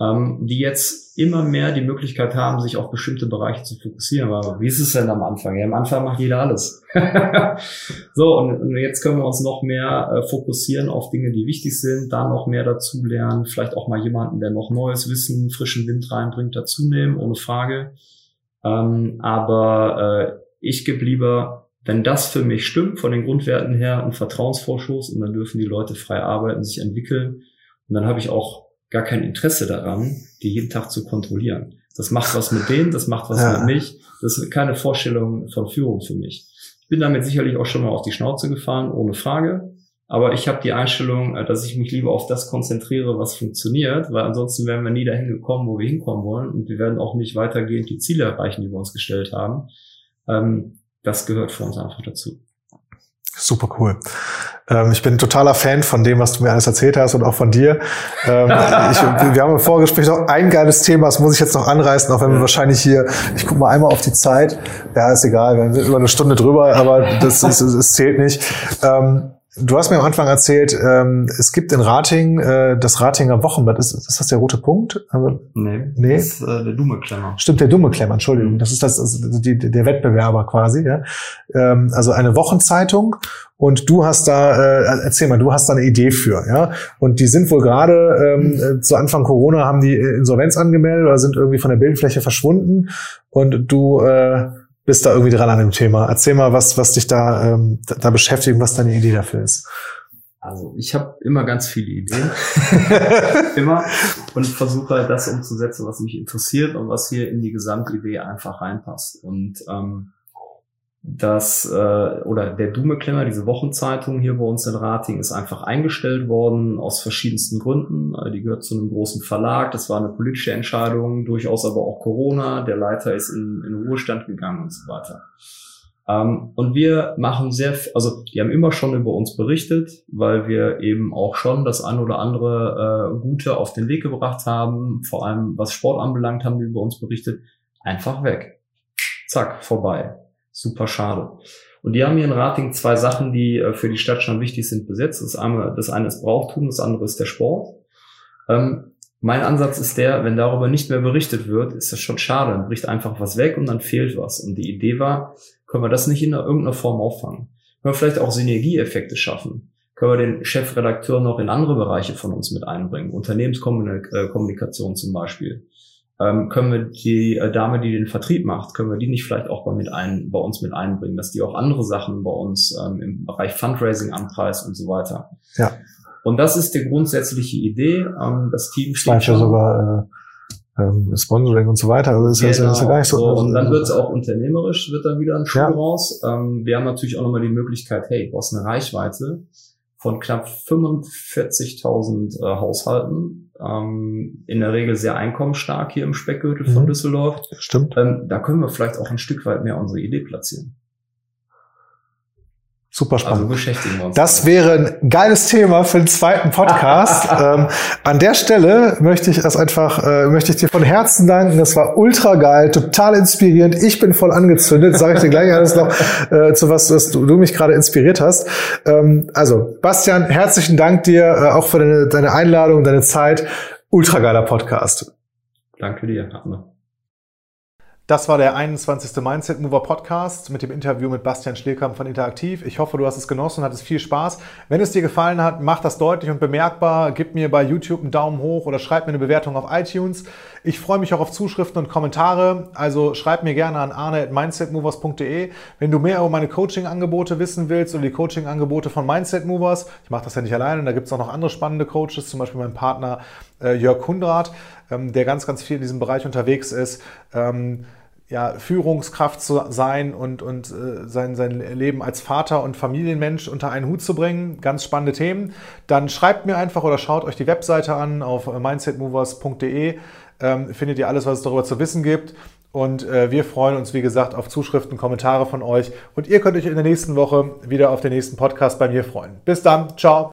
ähm, die jetzt immer mehr die Möglichkeit haben, sich auf bestimmte Bereiche zu fokussieren. Aber wie ist es denn am Anfang? Ja, am Anfang macht jeder alles. so, und, und, jetzt können wir uns noch mehr äh, fokussieren auf Dinge, die wichtig sind, da noch mehr dazu lernen, vielleicht auch mal jemanden, der noch neues Wissen, frischen Wind reinbringt, dazu nehmen, ohne Frage. Ähm, aber äh, ich gebe lieber, wenn das für mich stimmt, von den Grundwerten her, einen Vertrauensvorschuss und dann dürfen die Leute frei arbeiten, sich entwickeln. Und dann habe ich auch gar kein Interesse daran, die jeden Tag zu kontrollieren. Das macht was mit denen, das macht was ja. mit mich. Das ist keine Vorstellung von Führung für mich. Ich bin damit sicherlich auch schon mal auf die Schnauze gefahren, ohne Frage. Aber ich habe die Einstellung, äh, dass ich mich lieber auf das konzentriere, was funktioniert, weil ansonsten wären wir nie dahin gekommen, wo wir hinkommen wollen. Und wir werden auch nicht weitergehend die Ziele erreichen, die wir uns gestellt haben. Ähm, das gehört für uns einfach dazu. Super cool. Ähm, ich bin totaler Fan von dem, was du mir alles erzählt hast und auch von dir. Ähm, ich, wir haben im Vorgespräch noch ein geiles Thema, das muss ich jetzt noch anreißen, auch wenn wir wahrscheinlich hier, ich gucke mal einmal auf die Zeit. Ja, ist egal, wir sind über eine Stunde drüber, aber das, das, das zählt nicht. Ähm, Du hast mir am Anfang erzählt, ähm, es gibt in Rating äh, das Ratinger Wochenblatt. Ist, ist das der rote Punkt? Also, nee, nee. Das ist äh, der dumme Klemmer. Stimmt, der dumme Klemmer, Entschuldigung. Das ist das, also die, der Wettbewerber quasi. Ja? Ähm, also eine Wochenzeitung. Und du hast da, äh, erzähl mal, du hast da eine Idee für, ja? Und die sind wohl gerade ähm, zu Anfang Corona haben die Insolvenz angemeldet oder sind irgendwie von der Bildfläche verschwunden. Und du äh, bist da irgendwie dran an dem Thema. Erzähl mal, was, was dich da, ähm, da beschäftigt und was deine Idee dafür ist. Also ich habe immer ganz viele Ideen. immer. Und versuche halt das umzusetzen, was mich interessiert und was hier in die Gesamtidee einfach reinpasst. Und ähm, dass äh, oder der Dume-Klemmer, diese Wochenzeitung hier bei uns in Rating, ist einfach eingestellt worden aus verschiedensten Gründen. Äh, die gehört zu einem großen Verlag. Das war eine politische Entscheidung, durchaus aber auch Corona. Der Leiter ist in, in Ruhestand gegangen und so weiter. Ähm, und wir machen sehr, also die haben immer schon über uns berichtet, weil wir eben auch schon das ein oder andere äh, Gute auf den Weg gebracht haben. Vor allem was Sport anbelangt, haben die über uns berichtet. Einfach weg. Zack, vorbei super schade. Und die haben hier in Rating zwei Sachen, die äh, für die Stadt schon wichtig sind, besetzt. Das eine, das eine ist Brauchtum, das andere ist der Sport. Ähm, mein Ansatz ist der, wenn darüber nicht mehr berichtet wird, ist das schon schade. Dann bricht einfach was weg und dann fehlt was. Und die Idee war, können wir das nicht in irgendeiner Form auffangen? Können wir vielleicht auch Synergieeffekte schaffen? Können wir den Chefredakteur noch in andere Bereiche von uns mit einbringen? Unternehmenskommunikation zum Beispiel ähm, können wir die äh, Dame, die den Vertrieb macht, können wir die nicht vielleicht auch bei, mit ein, bei uns mit einbringen, dass die auch andere Sachen bei uns ähm, im Bereich Fundraising anpreist und so weiter. Ja. Und das ist die grundsätzliche Idee. Ähm, das Team steht schon. sogar äh, ähm, Sponsoring und so weiter. Also ist, genau. ist, ist ja gar nicht so. so und dann wird es auch unternehmerisch, wird dann wieder ein Schuh ja. raus. Ähm, wir haben natürlich auch nochmal die Möglichkeit, hey, du hast eine Reichweite von knapp 45.000 äh, Haushalten, ähm, in der Regel sehr einkommensstark hier im Speckgürtel mhm. von Düsseldorf. Stimmt. Ähm, da können wir vielleicht auch ein Stück weit mehr unsere Idee platzieren. Super spannend. Also beschäftigen wir uns. Das wäre ein geiles Thema für den zweiten Podcast. ähm, an der Stelle möchte ich das einfach, äh, möchte ich dir von Herzen danken. Das war ultra geil, total inspirierend. Ich bin voll angezündet. Sage ich dir gleich alles noch äh, zu was, was du, du mich gerade inspiriert hast. Ähm, also Bastian, herzlichen Dank dir äh, auch für deine, deine Einladung, deine Zeit. Ultra geiler Podcast. Danke dir. Hammer. Das war der 21. Mindset Mover Podcast mit dem Interview mit Bastian Schlierkamp von Interaktiv. Ich hoffe, du hast es genossen und hattest viel Spaß. Wenn es dir gefallen hat, mach das deutlich und bemerkbar. Gib mir bei YouTube einen Daumen hoch oder schreib mir eine Bewertung auf iTunes. Ich freue mich auch auf Zuschriften und Kommentare. Also schreib mir gerne an arne.mindsetmovers.de. Wenn du mehr über meine Coaching-Angebote wissen willst oder die Coaching-Angebote von Mindset Movers, ich mache das ja nicht alleine, da gibt es auch noch andere spannende Coaches, zum Beispiel mein Partner äh, Jörg Kundrat, ähm, der ganz, ganz viel in diesem Bereich unterwegs ist. Ähm, ja, Führungskraft zu sein und, und äh, sein, sein Leben als Vater und Familienmensch unter einen Hut zu bringen. Ganz spannende Themen. Dann schreibt mir einfach oder schaut euch die Webseite an auf mindsetmovers.de. Ähm, findet ihr alles, was es darüber zu wissen gibt. Und äh, wir freuen uns, wie gesagt, auf Zuschriften, Kommentare von euch. Und ihr könnt euch in der nächsten Woche wieder auf den nächsten Podcast bei mir freuen. Bis dann. Ciao.